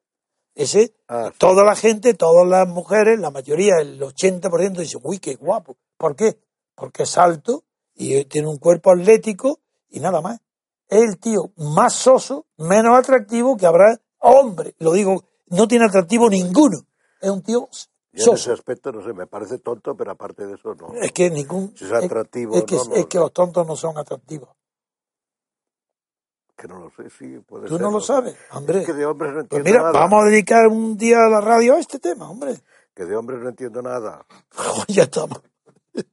Ese, Ah, sí. toda la gente, todas las mujeres, la mayoría, el 80% dice, uy, qué guapo. ¿Por qué? Porque es alto y tiene un cuerpo atlético y nada más. Es el tío más soso, menos atractivo que habrá hombre. Lo digo, no tiene atractivo ninguno. Es un tío Yo en ese aspecto no sé, me parece tonto, pero aparte de eso no. Es que ningún. Si es atractivo, es, que, no, no, es que los tontos no son atractivos. Que no lo sé, sí, puede Tú ser. no lo sabes, hombre. Es que de hombres no Pues entiendo mira, nada. vamos a dedicar un día a la radio a este tema, hombre. Que de hombres no entiendo nada. ya estamos. De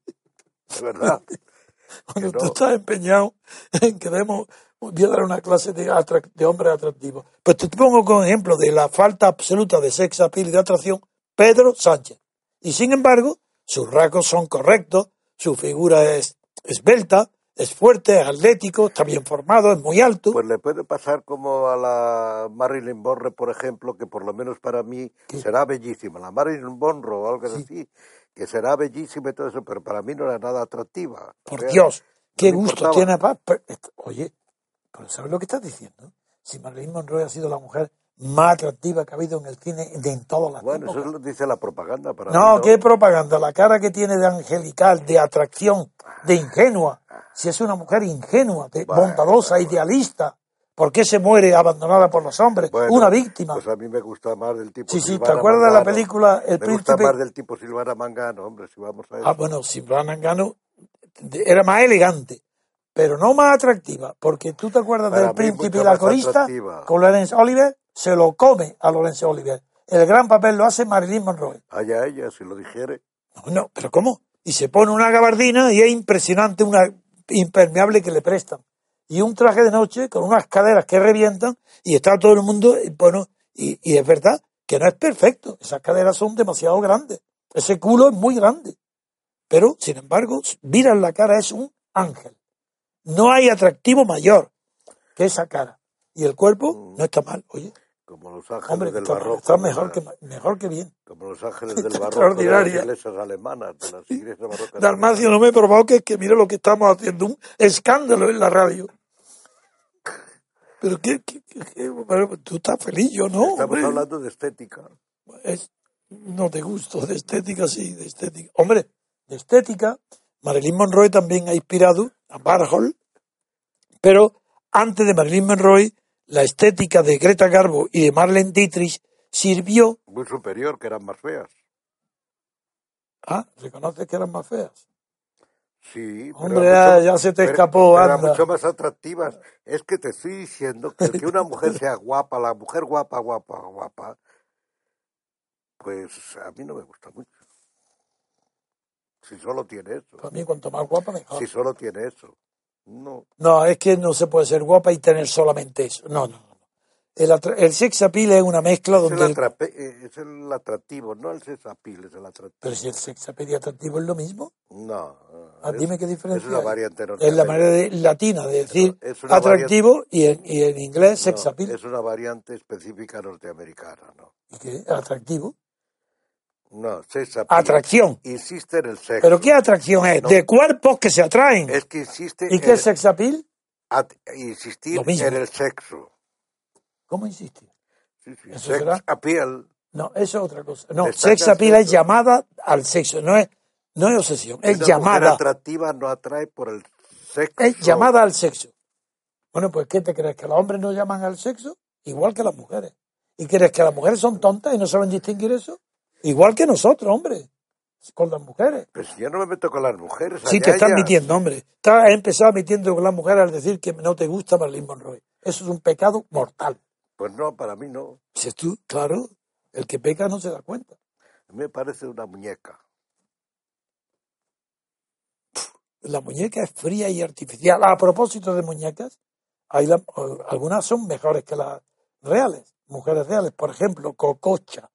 verdad. Cuando Que tú no. estás empeñado en que demos, voy a dar una clase de, de hombres atractivos. Pues te pongo como ejemplo de la falta absoluta de sex appeal y de atracción, Pedro Sánchez. Y sin embargo, sus rasgos son correctos, su figura es esbelta, es fuerte, es atlético, está bien formado, es muy alto. Pues le puede pasar como a la Marilyn Monroe, por ejemplo, que por lo menos para mí ¿Qué? será bellísima. La Marilyn Monroe o algo así, que será bellísima y todo eso, pero para mí no era nada atractiva. Por Dios, qué gusto tiene Oye, pero ¿sabes lo que estás diciendo? Si Marilyn Monroe ha sido la mujer más atractiva que ha habido en el cine de en todas las Bueno, épocas. eso lo dice la propaganda para No, mí. qué propaganda. La cara que tiene de angelical, de atracción, de ingenua. Si es una mujer ingenua, de Bueno, bondadosa, bueno. idealista. ¿Por qué se muere abandonada por los hombres? Bueno, una víctima. Pues a mí me gusta más del tipo Sí, sí, ¿te acuerdas de la Mangano. película El Me gusta Príncipe? más del tipo Silvana Mangano, hombre, si vamos a eso. Ah, bueno, Silvana Gano era más elegante, pero no más atractiva, porque tú te acuerdas Para del príncipe y la corista atractiva. con Laurence Oliver, se lo come a Laurence Oliver. El gran papel lo hace Marilyn Monroe. Allá ella, si lo dijere. No, no, pero ¿cómo? Y se pone una gabardina y es impresionante, una impermeable que le prestan. Y un traje de noche con unas caderas que revientan y está todo el mundo, eh, bueno, y, y es verdad que no es perfecto. Esas caderas son demasiado grandes. Ese culo es muy grande. Pero, sin embargo, miras la cara, es un ángel. No hay atractivo mayor que esa cara. Y el cuerpo no está mal. Oye, Como los ángeles hombre, del está, barroco. está mejor, que, mejor que bien. Como los ángeles del barroco de las extraordinaria. iglesias alemanas, de las iglesias barrocas. Dalmacio, no me provoques que mire lo que estamos haciendo, un escándalo en la radio. Pero qué, qué- pero tú estás feliz, yo no. Estamos hombre. hablando de estética. Es- no te gusto, de estética sí, de estética. Hombre, de estética, Marilyn Monroe también ha inspirado a Warhol, pero antes de Marilyn Monroe, la estética de Greta Garbo y de Marlene Dietrich sirvió Muy superior, que eran más feas. a, reconoces que eran más feas. Sí. pero Hombre, eran ya, se te pero- escapó, pero anda. mucho más atractivas. Es que te estoy diciendo que que una mujer sea guapa, la mujer guapa, guapa, guapa, pues a mí no me gusta mucho. Si solo tiene eso. Para mí, cuanto más guapa, mejor. Si solo tiene eso. No. No, es que no se puede ser guapa y tener solamente eso. No, no. El, el sex appeal es una mezcla Es donde... el- eh, es el atractivo, no el sexapil, es el atractivo. Pero si el sex appeal y atractivo es lo mismo, No. ah, es- dime qué Es diferencia una hay. variante Es la manera de- latina de decir es una atractivo y, en, y en inglés sex No, appeal. es una variante específica norteamericana, ¿no? ¿Y qué? Atractivo. No, sex appeal. Atracción. Insiste en el sexo. ¿Pero qué atracción es? No. De cuerpos que se atraen. Es que insiste ¿Y qué es sex appeal? at- insistir en el sexo. ¿Cómo insistir? Sí, sí. Eso Sex será- appeal. No, eso es otra cosa. No, sex appeal es llamada al sexo, no es, no es obsesión, es Una llamada. atractiva no atrae por el sexo. es llamada al sexo. Bueno, pues ¿qué te crees? ¿Que los hombres no llaman al sexo? Igual que las mujeres. ¿Y crees que las mujeres son tontas y no saben distinguir eso? Igual que nosotros, hombre, con las mujeres. Pues yo no me meto con las mujeres. Sí, te estás metiendo, hombre. Estás empezado metiendo con las mujeres al decir que no te gusta Marilyn Monroe. Eso es un pecado mortal. Pues no, para mí no. Si tú, claro, el que peca no se da cuenta. A mí me parece una muñeca. La muñeca es fría y artificial. A propósito de muñecas, hay la- algunas son mejores que las reales, mujeres reales. Por ejemplo, Cococha.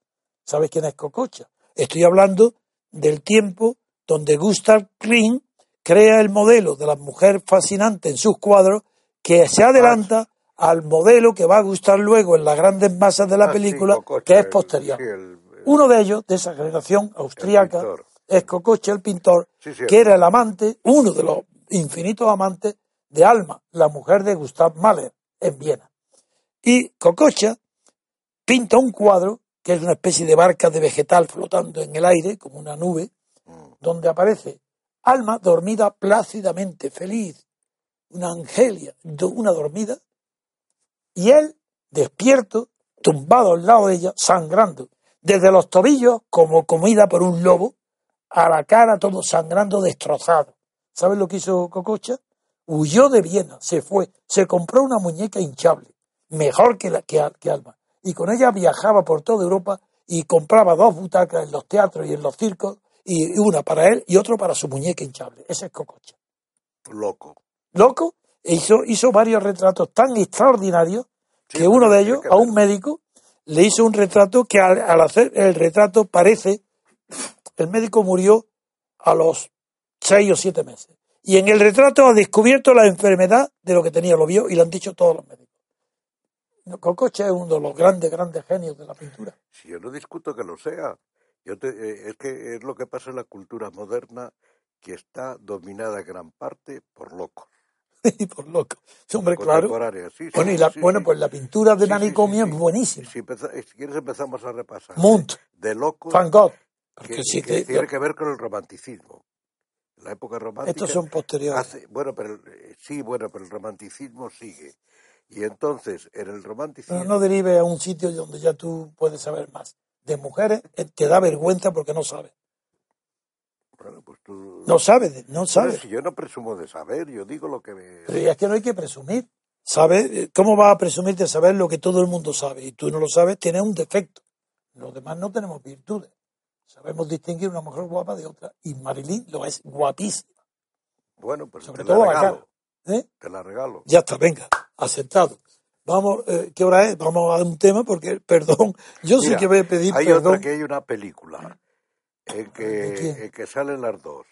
¿Sabes quién es Cococha? Estoy hablando del tiempo donde Gustav Klimt crea el modelo de la mujer fascinante en sus cuadros que se adelanta al modelo que va a gustar luego en las grandes masas de la Ah, sí, película, Cococha, que es el- posterior. sí, el- Uno de ellos, de esa generación austríaca, es Cococha, el pintor, Sí, sí, que era el amante, uno de los infinitos amantes de Alma, la mujer de Gustav Mahler, en Viena. Y Cococha pinta un cuadro, que es una especie de barca de vegetal flotando en el aire, como una nube, Mm. donde aparece Alma dormida plácidamente, feliz, una Angelia, una dormida, y él despierto, tumbado al lado de ella, sangrando, desde los tobillos como comida por un lobo, a la cara todo sangrando, destrozado. ¿Sabes lo que hizo Cococha? Huyó de Viena, se fue, se compró una muñeca hinchable, mejor que, la, que Alma, y con ella viajaba por toda Europa y compraba dos butacas en los teatros y en los circos, y una para él y otro para su muñeca hinchable. Ese es Cococha Loco. loco, e hizo, hizo varios retratos tan extraordinarios Sí, que uno de ellos, a un médico, le hizo un retrato que al, al hacer el retrato parece, el médico murió a los seis o siete meses. Y en el retrato ha descubierto la enfermedad de lo que tenía, lo vio y lo han dicho todos los médicos. Cococha es uno de los grandes, grandes genios de la pintura. Si yo no discuto que lo sea. Yo te- eh, es que es lo que pasa en la cultura moderna que está dominada en gran parte por locos. y por loco. Sí, hombre, claro. Sí, sí, Bueno, y la- bueno, pues la pintura de manicomio sí. es buenísima. Si, empeza- si quieres empezamos a repasar. Munt, De locos Van Gogh. Porque que, sí que que- tiene que ver con el romanticismo. La época romántica. estos son posteriores. hace- bueno, pero eh, sí, bueno, pero el romanticismo sigue. Y entonces, en el romanticismo. Pero no derive a un sitio donde ya tú puedes saber más. De mujeres eh, te da vergüenza porque no sabes. Bueno, pues tú. No sabes, no Bueno, sabes. si yo no presumo de saber, yo digo lo que me. Pero es que no hay que presumir. ¿Sabes? Eh, ¿Cómo vas a presumir de saber lo que todo el mundo sabe? Y tú no lo sabes, tienes un defecto. Los demás no tenemos virtudes. Sabemos distinguir una mujer guapa de otra. Y Marilyn lo es guapísima. Bueno, pues Sobre te todo la la regalo. cara. ¿eh? Te la regalo. Ya está, venga, aceptado. Vamos, eh, ¿qué hora es? Vamos a un tema porque, perdón, yo sí Mira, que voy a pedir Hay perdón. otra que hay una película en ¿De que, en que salen las dos.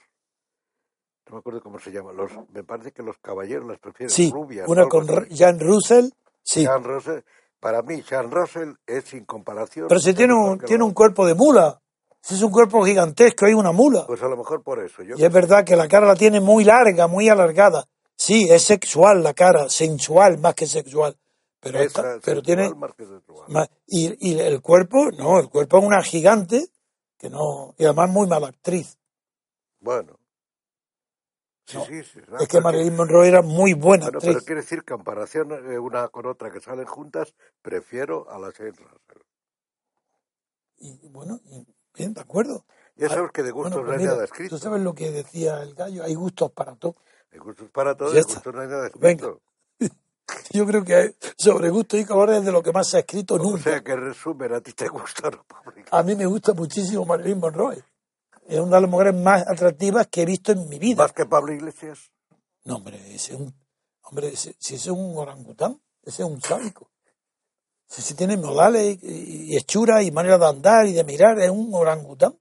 No me acuerdo cómo se llama. Los, me parece que los caballeros las prefieren Sí, rubias. una con Jan Russell, sí. Sean Russell, para mí, Sean Russell es sin comparación. Pero si tiene un, tiene un cuerpo de mula. Si es un cuerpo gigantesco, hay una mula. Pues a lo mejor por eso. Yo Y es verdad que la cara la tiene muy larga, muy alargada. Sí, es sexual la cara, sensual más que sexual. Pero, esa está- pero tiene. más que sexual. más- y, y el cuerpo, no, el cuerpo es una gigante que no. Y además muy mala actriz. Bueno. Sí, No, sí, sí. Es que Marilyn Monroe era muy buena Bueno, actriz. pero quiere decir que en comparación eh, una con otra que salen juntas, prefiero a la Sean Russell. Y bueno, y bien, de acuerdo. Ya Ah, sabes que de gustos Bueno, no pues hay mira, nada escrito. tú sabes lo que decía el gallo, hay gustos para todo. De gustos para todos, está. gustos no hay nada Venga. escrito. Yo creo que hay- sobre gusto y colores es de lo que más se ha escrito O nunca. sea que en resumen, a ti te gusta República. A mí me gusta muchísimo Marilyn Monroe. Es una de las mujeres más atractivas que he visto en mi vida. Más que Pablo Iglesias. No, hombre, ese es un, hombre, ese- si ese es un orangután, ese es un sádico. Si, si tiene modales y, y hechura y manera de andar y de mirar, es un orangután.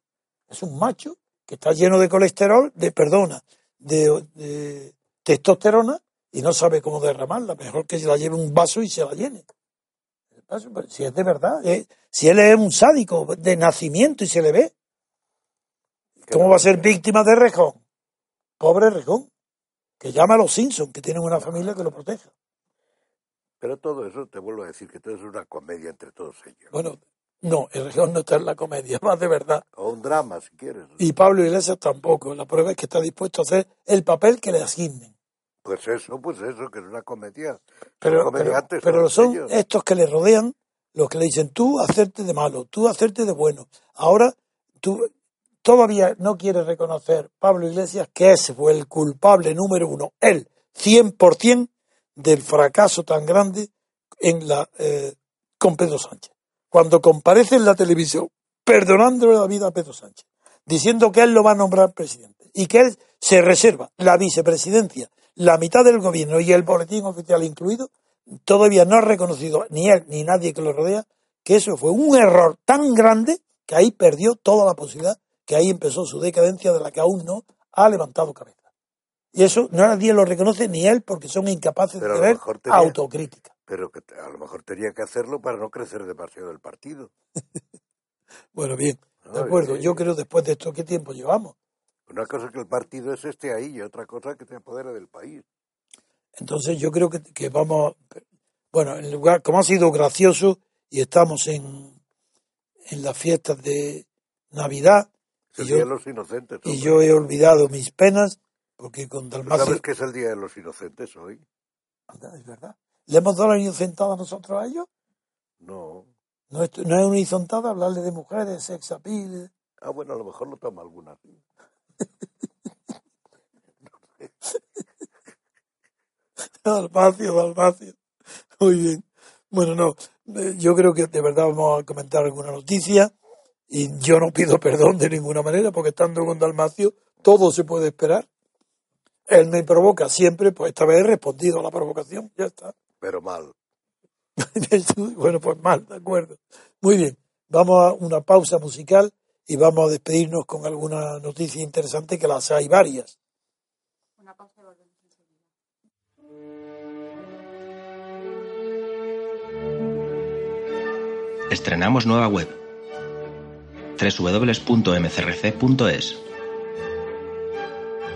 Es un macho que está lleno de colesterol, de, perdona, de, de testosterona y no sabe cómo derramarla. Mejor que se la lleve un vaso y se la llene. Pero Si es de verdad, eh, si él es un sádico de nacimiento y se le ve, ¿cómo va a ser víctima de Rejón? Pobre Rejón que llama a los Simpsons, que tienen una familia que lo proteja. Pero todo eso, te vuelvo a decir que todo es una comedia entre todos ellos. Bueno, no, el región no está en la comedia, más de verdad. O un drama, si quieres. Y Pablo Iglesias tampoco. La prueba es que está dispuesto a hacer el papel que le asignen. Pues eso, pues eso, que es una comedia. Pero, pero, pero son ellos. estos que le rodean los que le dicen tú hacerte de malo, tú hacerte de bueno. Ahora tú todavía no quiere reconocer Pablo Iglesias que ese fue el culpable número uno, él, 100% del fracaso tan grande en la, eh, con Pedro Sánchez. Cuando comparece en la televisión, perdonándole la vida a Pedro Sánchez, diciendo que él lo va a nombrar presidente y que él se reserva la vicepresidencia, la mitad del gobierno y el boletín oficial incluido, todavía no ha reconocido ni él ni nadie que lo rodea que eso fue un error tan grande que ahí perdió toda la posibilidad, que ahí empezó su decadencia de la que aún no ha levantado cabeza. Y eso nadie lo reconoce ni él porque son incapaces Pero de tenía- autocrítica. Pero que a lo mejor tenía que hacerlo para no crecer demasiado el partido. Bueno, bien, de acuerdo. sí. Yo creo después de esto, ¿qué tiempo llevamos? Una cosa es que el partido ese esté ahí y otra cosa es que te apodere del país. Entonces yo creo que, que vamos, bueno, en lugar, como ha sido gracioso y estamos en, en las fiestas de Navidad Es el y Día yo, de los Inocentes. y yo he olvidado mis penas porque con ¿Tú Dalmacio... sabes que es el Día de los Inocentes hoy? Es verdad. ¿Le hemos dado la inocentada a nosotros a ellos? No. No es, no es una inocentada hablarle de mujeres, sex appeal. Ah, bueno, a lo mejor lo toma alguna. Dalmacio, Dalmacio. Muy bien. Bueno, no, eh, yo creo que de verdad vamos a comentar alguna noticia y yo no pido perdón de ninguna manera porque estando con Dalmacio todo se puede esperar. Él me provoca siempre, pues esta vez he respondido a la provocación, ya está. Pero mal. bueno, pues mal, de acuerdo. Muy bien, vamos a una pausa musical y vamos a despedirnos con alguna noticia interesante que las hay varias. Una pausa. Estrenamos nueva web www.mcrc.es.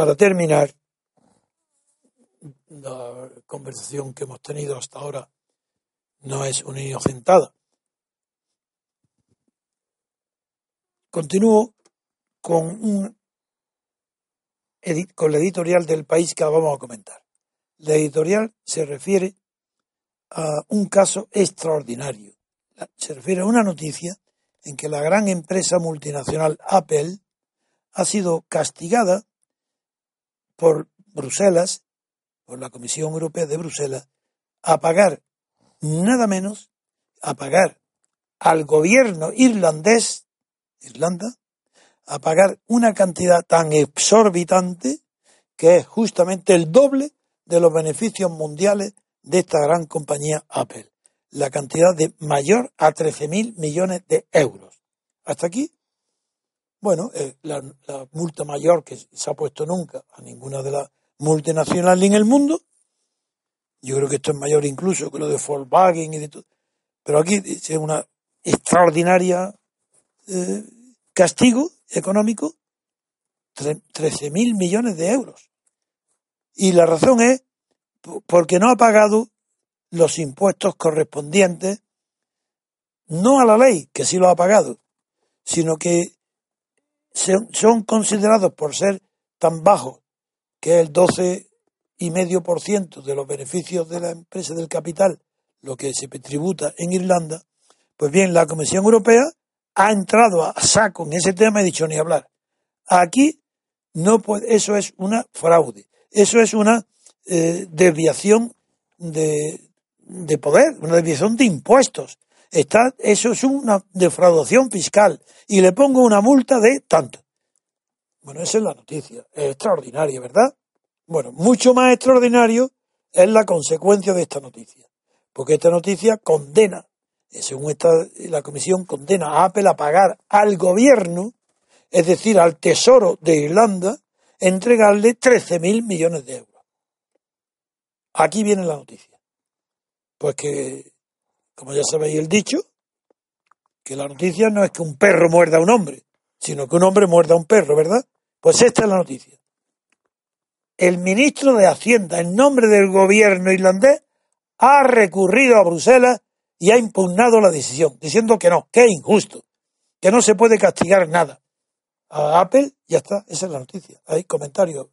Para terminar, la conversación que hemos tenido hasta ahora no es una inocentada. Continúo con, un, con la editorial del país que vamos a comentar. La editorial se refiere a un caso extraordinario. Se refiere a una noticia en que la gran empresa multinacional Apple ha sido castigada por Bruselas, por la Comisión Europea de Bruselas, a pagar nada menos, a pagar al gobierno irlandés, Irlanda, a pagar una cantidad tan exorbitante que es justamente el doble de los beneficios mundiales de esta gran compañía Apple. La cantidad de mayor a 13.000 millones de euros. ¿Hasta aquí? Bueno, eh, la, multa mayor que se ha puesto nunca a ninguna de las multinacionales en el mundo. Yo creo que esto es mayor incluso que lo de Volkswagen y de todo. Pero aquí es una extraordinaria eh, castigo económico, tre- 13.000 millones de euros. Y la razón es po- porque no ha pagado los impuestos correspondientes, no a la ley, que sí lo ha pagado, sino que son, considerados por ser tan bajos, que el 12,5% de los beneficios de la empresa del capital, lo que se tributa en Irlanda, pues bien, la Comisión Europea ha entrado a saco en ese tema y ha dicho ni hablar. Aquí no puede, eso es una fraude, eso es una eh, desviación de, de poder, una desviación de impuestos. Está, eso es una defraudación fiscal y le pongo una multa de tanto. Bueno, esa es la noticia. Es extraordinaria, ¿verdad? Bueno, mucho más extraordinario es la consecuencia de esta noticia. Porque esta noticia condena, según esta, la comisión, condena a Apple a pagar al gobierno, es decir, al Tesoro de Irlanda, entregarle 13.000 millones de euros. Aquí viene la noticia. Pues que, como ya sabéis el dicho, que la noticia no es que un perro muerda a un hombre, sino que un hombre muerda a un perro, ¿verdad? Pues esta es la noticia. El ministro de Hacienda, en nombre del gobierno irlandés, ha recurrido a Bruselas y ha impugnado la decisión, diciendo que no, que es injusto, que no se puede castigar nada. A Apple, ya está, esa es la noticia. Hay comentarios,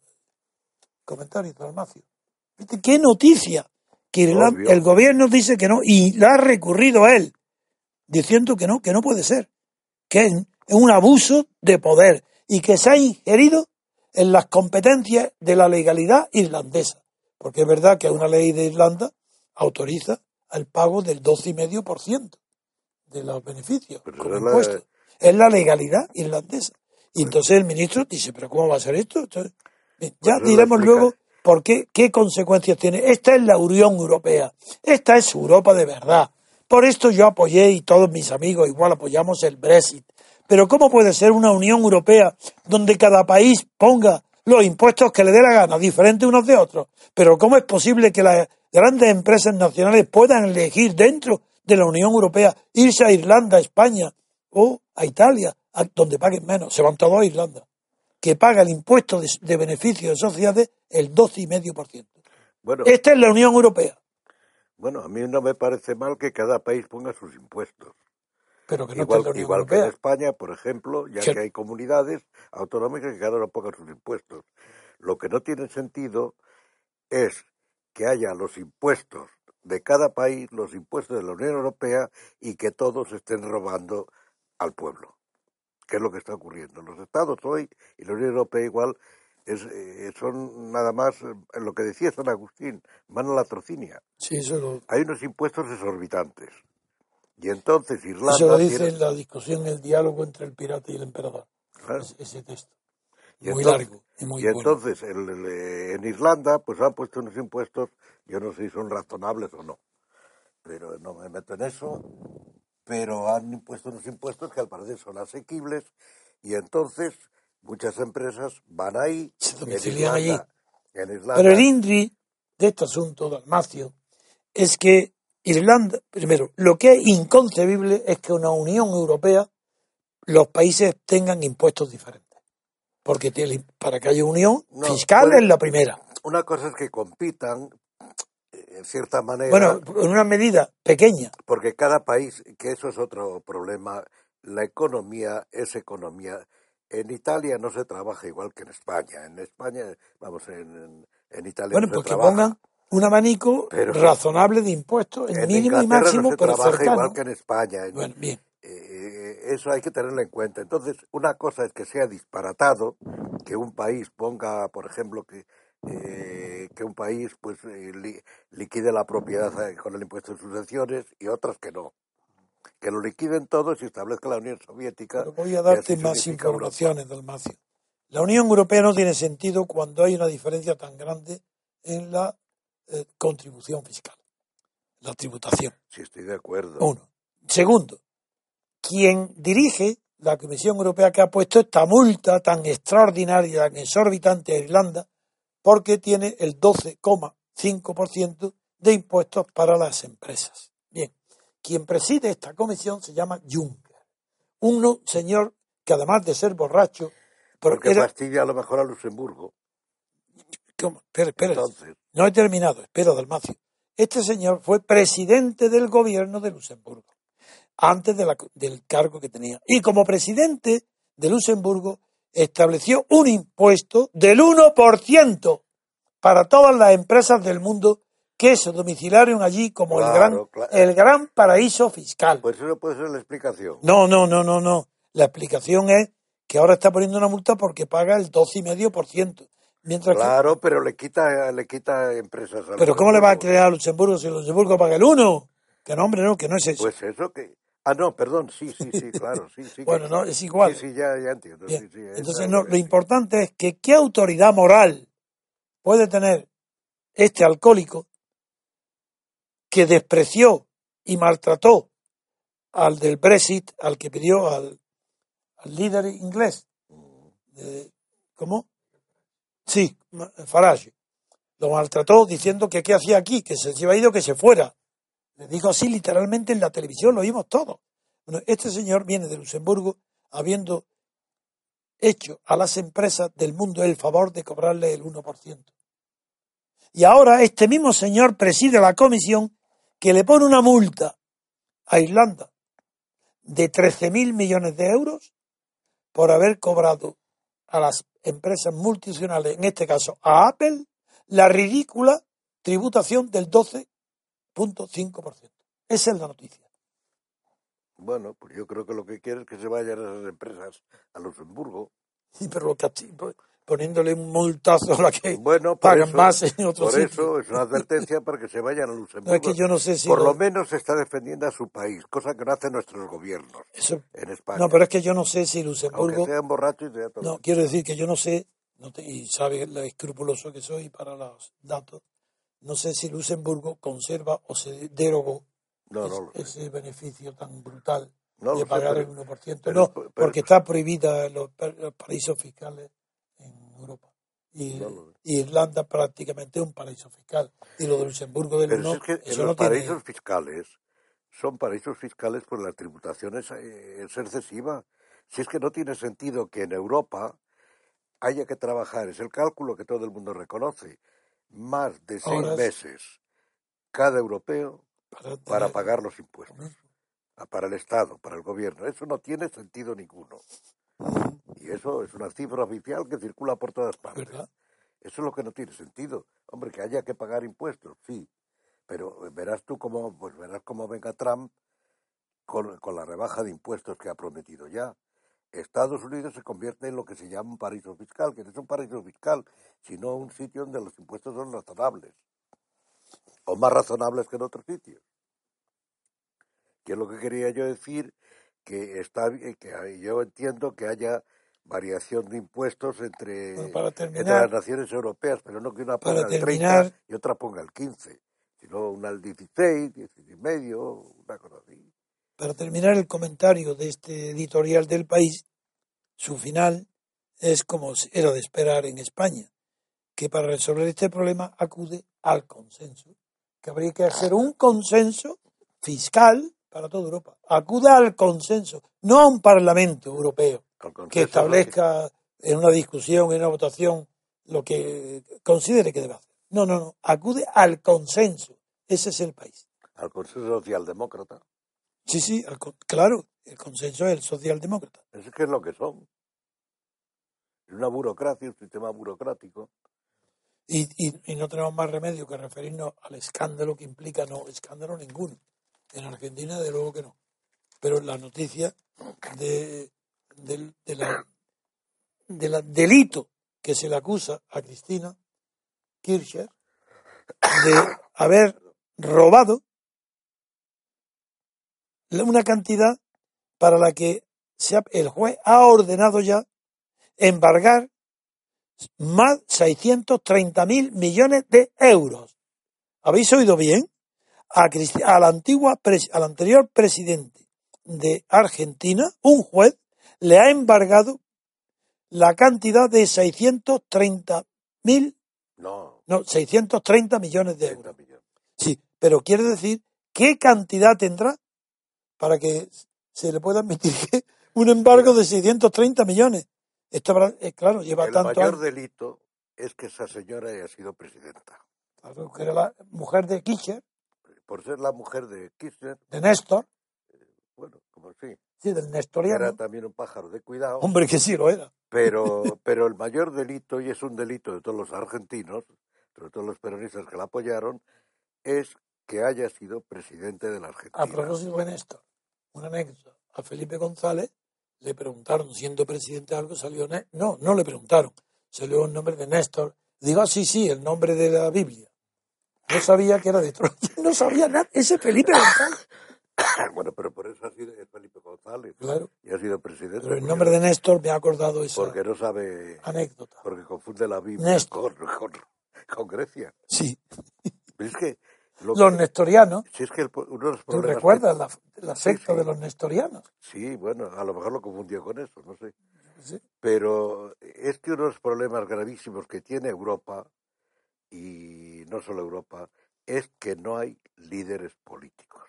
comentarios, Dalmacio. ¿Viste ¿Qué noticia? Que Irlanda- el gobierno dice que no y la ha recurrido a él, diciendo que no, que no puede ser, que es un abuso de poder y que se ha ingerido en las competencias de la legalidad irlandesa. Porque es verdad que una ley de Irlanda autoriza el pago del 12,5% de los beneficios como es la- impuestos. Es la legalidad irlandesa. Y entonces el ministro dice, pero ¿cómo va a ser esto? Entonces, ya Pues diremos luego por qué, consecuencias tiene. Esta es la Unión Europea. Esta es Europa de verdad. Por esto yo apoyé y todos mis amigos igual apoyamos el Brexit. Pero ¿cómo puede ser una Unión Europea donde cada país ponga los impuestos que le dé la gana, diferentes unos de otros? Pero ¿cómo es posible que las grandes empresas nacionales puedan elegir dentro de la Unión Europea irse a Irlanda, España o a Italia, donde paguen menos? Se van todos a Irlanda, que paga el impuesto de, de beneficios de sociedades el 12,5%. Bueno, Esta es la Unión Europea, bueno, a mí no me parece mal que cada país ponga sus impuestos. pero que no igual, la Unión igual que en. España, por ejemplo, ya Sí. que hay comunidades autonómicas que cada uno ponga sus impuestos. Lo que no tiene sentido es que haya los impuestos de cada país, los impuestos de la Unión Europea y que todos estén robando al pueblo. ¿Qué es lo que está ocurriendo? Los estados hoy y la Unión Europea igual es, eh, son nada más eh, lo que decía San Agustín, mano a la trocinia. Sí, eso lo, Hay unos impuestos exorbitantes. Y entonces Irlanda eso lo dice tiene- en la discusión, el diálogo entre el pirata y el emperador. Claro. Es- ese texto. Y muy entonces- largo y muy y bueno. entonces el- el, eh, en Irlanda pues han puesto unos impuestos, yo no sé si son razonables o no, pero no me meto en eso, pero han impuesto unos impuestos que al parecer son asequibles y entonces muchas empresas van ahí Se en domicilian allí. En Pero el INRI de este asunto, Dalmacio, es que Irlanda, primero, lo que es inconcebible es que una Unión Europea, los países tengan impuestos diferentes. Porque tiene- para que haya unión No, fiscal es la primera. una cosa es que compitan en cierta manera Bueno, en una medida pequeña. Porque cada país, que eso es otro problema, la economía es economía. En Italia no se trabaja igual que en España. En España, vamos, en, en, Italia Bueno, no pues se que trabaja. pongan un abanico Pero- razonable de impuestos, el en mínimo y máximo, no se pero trabaja cercano. igual que en España. En- Bueno, bien. eh, eso hay que tenerlo en cuenta. Entonces, una cosa es que sea disparatado, que un país ponga, por ejemplo, que eh, que un país pues eh, li- liquide la propiedad eh, con el impuesto de sucesiones y otras que no. Que lo liquiden todos y establezca la Unión Soviética. Pero voy a darte más informaciones, Dalmacio. La Unión Europea no tiene sentido cuando hay una diferencia tan grande en la eh, contribución fiscal, la tributación. Sí, estoy de acuerdo. Uno. Segundo, quien dirige la Comisión Europea que ha puesto esta multa tan extraordinaria, tan exorbitante a Irlanda, porque tiene el 12,5% de impuestos para las empresas. Bien, quien preside esta comisión se llama Juncker, un señor que además de ser borracho, Porque era- fastidia a lo mejor a Luxemburgo. ¿Cómo? Espera, espera. Entonces, No he terminado, espera, Dalmacio. Este señor fue presidente del gobierno de Luxemburgo, antes de la- del cargo que tenía. Y como presidente de Luxemburgo, estableció un impuesto del 1% para todas las empresas del mundo que se domiciliaron allí como el, gran, claro. el gran paraíso fiscal. pues eso puede ser la explicación. No, no, no, no, no. La explicación es que ahora está poniendo una multa porque paga el 12,5%. Mientras que Claro, pero le quita, le quita empresas. a Pero ¿cómo le va a crear a Luxemburgo si Luxemburgo paga el 1? Que no, hombre, no, que no es eso. Pues eso que... Ah, no, perdón, sí, sí, sí, claro, sí, sí. bueno, no, es igual. Sí, sí, ya, ya entiendo. Bien. sí, sí, es Entonces, no, lo importante es que qué autoridad moral puede tener este alcohólico que despreció y maltrató al del Brexit, al que pidió al, al líder inglés. de- ¿Cómo? Sí, Farage. Lo maltrató diciendo que qué hacía aquí, que se había ido, que se fuera. Le dijo así literalmente en la televisión, lo oímos todos. Bueno, este señor viene de Luxemburgo habiendo hecho a las empresas del mundo el favor de cobrarle el 1%. Y ahora este mismo señor preside la comisión que le pone una multa a Irlanda de 13.000 millones de euros por haber cobrado a las empresas multinacionales, en este caso a Apple, la ridícula tributación del 12.5%. Esa es la noticia. Bueno, pues yo creo que lo que quiere es que se vayan esas empresas a Luxemburgo. Sí, pero lo que poniéndole un multazo a la que bueno, pagan eso, más en otros Por eso es una advertencia para que se vayan a Luxemburgo. No, es que yo no sé si por lo- lo menos está defendiendo a su país, cosa que no hacen nuestros gobiernos Eso- en España. no, pero es que yo no sé si Aunque Luxemburgo. sean borrachos y sea todo. No, quiero decir que yo no sé, no te- y sabe lo escrupuloso que soy para los datos, no sé si Luxemburgo conserva o se derogó no, no ese beneficio tan brutal No de sé, pagar pero- el 1%. pero- no, pero- porque está prohibida los, los paraísos fiscales en Europa. Y Irlanda prácticamente es un paraíso fiscal. Y lo de Luxemburgo del no, es que en eso los tiene... paraísos fiscales son paraísos fiscales pues la tributación es, eh, es excesiva. Si es que no tiene sentido que en Europa haya que trabajar, es el cálculo que todo el mundo reconoce, más de seis Horas. meses cada europeo para, pagar los impuestos, a- para el Estado, para el gobierno. Eso no tiene sentido ninguno. Y eso es una cifra oficial que circula por todas partes. ¿Verdad? Eso es lo que no tiene sentido. Hombre, que haya que pagar impuestos, sí. Pero verás tú cómo, pues verás cómo venga Trump con, con la rebaja de impuestos que ha prometido ya. Estados Unidos se convierte en lo que se llama un paraíso fiscal, que no es un paraíso fiscal, sino un sitio donde los impuestos son razonables. O más razonables que en otros sitios. Que es lo que quería yo decir, que está bien- que yo entiendo que haya variación de impuestos entre, Bueno, para entre las naciones europeas, pero no que una ponga el 30 terminar- y otra ponga el 15, sino una al 16, 16 y medio, una cosa así. Para terminar el comentario de este editorial del país, su final es como era de esperar en España, que para resolver este problema acude al consenso, que habría que hacer un consenso fiscal para toda Europa. Acude al consenso, no a un Parlamento europeo que establezca en una discusión, en una votación, lo que considere que debe hacer. No, no, no, acude al consenso. Ese es el país. al consenso socialdemócrata. Sí, sí, claro, el consenso es el socialdemócrata. Eso es que es lo que son. Es una burocracia, un sistema burocrático. Y, y, y no tenemos más remedio que referirnos al escándalo que implica, no, escándalo ninguno. En Argentina, de luego que no. Pero la noticia de, del de la, de la delito que se le acusa a Cristina Kirchner de haber robado una cantidad para la que el juez ha ordenado ya embargar más 630 mil millones de euros. ¿Habéis oído bien? A, la antigua, al anterior presidente de Argentina, un juez le ha embargado la cantidad de 630 mil, No, no, 630 millones de 30 euros. millones. Sí, pero quiere decir qué cantidad tendrá para que se le pueda admitir un embargo de 630 millones. Esto, habrá- eh, claro, lleva El tanto mayor años. delito es que esa señora haya sido presidenta. Claro, que era la mujer de Kirchner, Por ser la mujer de Kirchner, de Néstor, bueno, como sí, sí, del era nestoriano. también un pájaro de cuidado. Hombre, que sí lo era. Pero, pero el mayor delito, y es un delito de todos los argentinos, sobre todo los peronistas que la apoyaron, es que haya sido presidente de la Argentina. A propósito de Néstor, una anécdota. A Felipe González le preguntaron, siendo presidente algo, salió... Né- No, no le preguntaron. Salió el nombre de Néstor. Digo, ah, sí, sí, el nombre de la Biblia. No sabía que era de Troya. No sabía nada. Ese Felipe González. Bueno, pero por eso ha sido Felipe González. Claro. Y ha sido presidente. Pero el nombre no- de Néstor me ha acordado esa Porque no sabe. anécdota. Porque confunde la Biblia Néstor. con, con, con Grecia. Sí. Pero es que. Lo Los que- nestorianos. si es que el- uno de los ¿Tú recuerdas la, la Sí, secta sí. de los nestorianos? que- sí, bueno, a lo mejor lo confundió con eso, no sé. Sí. Pero es que uno de los problemas gravísimos que tiene Europa, y no solo Europa, es que no hay líderes políticos.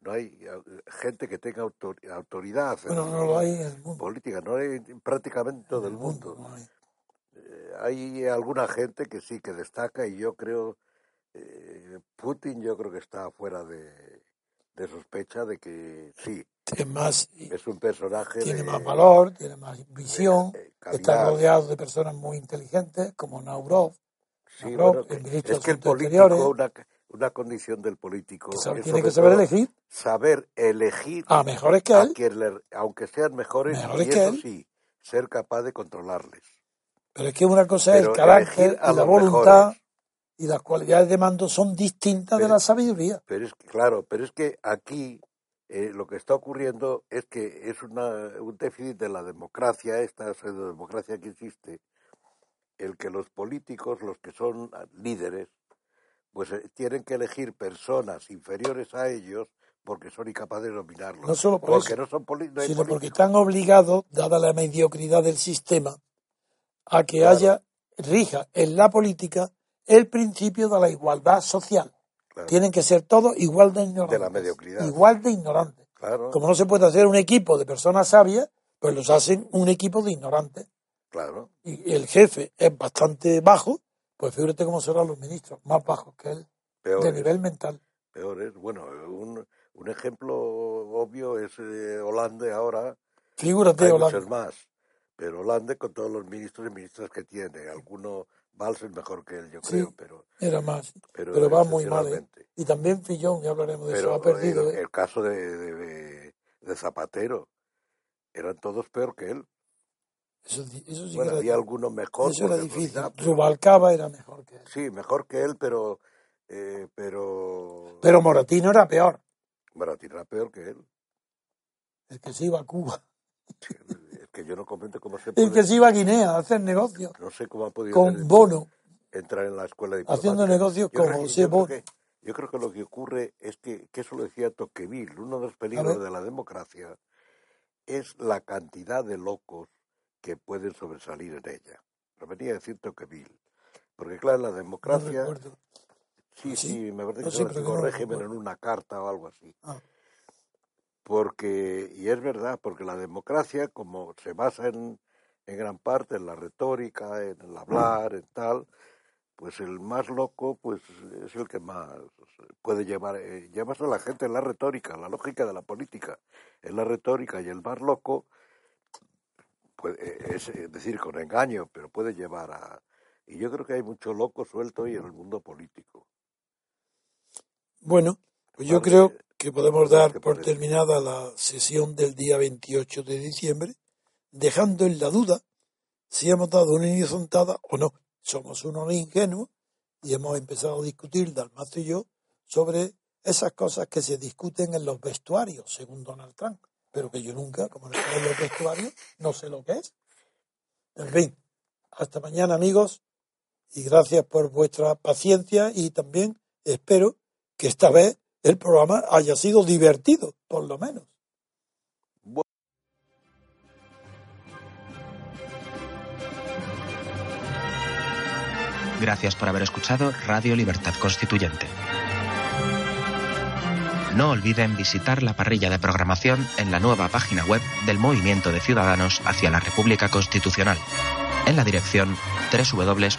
no hay eh, gente que tenga autor- autoridad en Bueno, no lo hay en el mundo. política, no hay prácticamente en todo el mundo. no hay. Eh, hay alguna gente que sí que destaca y yo creo eh, Putin yo creo que está fuera de, de sospecha de que sí Es más, es un personaje tiene de- más valor, tiene más visión, eh, está rodeado de personas muy inteligentes como Naurov, Sí, Lavrov, bueno, el es que el político una, una condición del político que sabe- es tiene que saber elegir. saber elegir a mejores que él, le- aunque sean mejores Mejores y que eso él. sí ser capaz de controlarles. Pero es que una cosa es el carácter y la voluntad mejores. Y las cualidades de mando son distintas de la sabiduría. Pero es que, claro, pero es que aquí eh, lo que está ocurriendo es que es una, un déficit de la democracia, esta democracia que existe, el que los políticos, los que son líderes, pues eh, tienen que elegir personas inferiores a ellos porque son incapaces de dominarlos. No solo por porque eso, no son no hay sino porque están obligados, dada la mediocridad del sistema, a que Claro. haya, rija en la política el principio de la igualdad social. Claro, Tienen que ser todos igual de ignorantes. De la mediocridad. Igual de ignorantes. claro, Como no se puede hacer un equipo de personas sabias, pues los hacen un equipo de ignorantes. claro. Y el jefe es bastante bajo, pues fíjate cómo serán los ministros, más bajos que él, de Peores, nivel mental. peores. Bueno, un, un ejemplo obvio es eh, Holanda ahora, Figúrate, Hay Holanda. muchos más, pero Hollande con todos los ministros y ministras que tiene, alguno Valls es mejor que él, yo Sí. creo, pero Era más. pero, Pero va muy mal, ¿eh? Y también Fillón, ya hablaremos de eso, Pero ha perdido. el, ¿eh? el caso de, de, de Zapatero, eran todos peor que él. Eso, eso sí Bueno, que había era, alguno mejor. eso era por difícil. pero- Rubalcaba era mejor que él. sí, mejor que él, pero eh, pero Pero Moratino era peor, Moratín era peor que él. el que se iba a Cuba. Es que yo no comento cómo se puede, que se iba a Guinea a hacer negocios no sé cómo ha podido con Bono. entrar en la escuela Haciendo diplomática. negocios con José Bono. que- Yo creo que lo que ocurre es que, que eso lo decía Tocqueville, uno de los peligros de la democracia es la cantidad de locos que pueden sobresalir en ella. Lo venía a decir Tocqueville. Porque claro, la No democracia, recuerdo. sí, ¿Ah, sí? sí, me parece No que sé, se no lo régimen en una carta o algo así. Ah, Porque, y es verdad, porque la democracia, como se basa en, en gran parte en la retórica, en el hablar, en tal, pues el más loco pues es el que más puede llevar eh, llevarse a la gente en la retórica la lógica de la política. En la retórica y el más loco pues eh, es eh, decir con engaño pero puede llevar a y yo creo que hay mucho loco suelto hoy en el mundo político. Bueno, pues yo creo que podemos dar por terminada la sesión del día 28 de diciembre, dejando en la duda si hemos dado una inizontada o no. Somos unos ingenuos y hemos empezado a discutir, Dalmacio y yo, sobre esas cosas que se discuten en los vestuarios, según Donald Trump. Pero que yo nunca, como no estoy en los vestuarios, no sé lo que es. En fin, hasta mañana amigos y gracias por vuestra paciencia y también espero que esta vez el programa haya sido divertido, por lo menos. Gracias por haber escuchado Radio Libertad Constituyente. No olviden visitar la parrilla de programación en la nueva página web del Movimiento de Ciudadanos hacia la República Constitucional, en la dirección www.mcrc.es.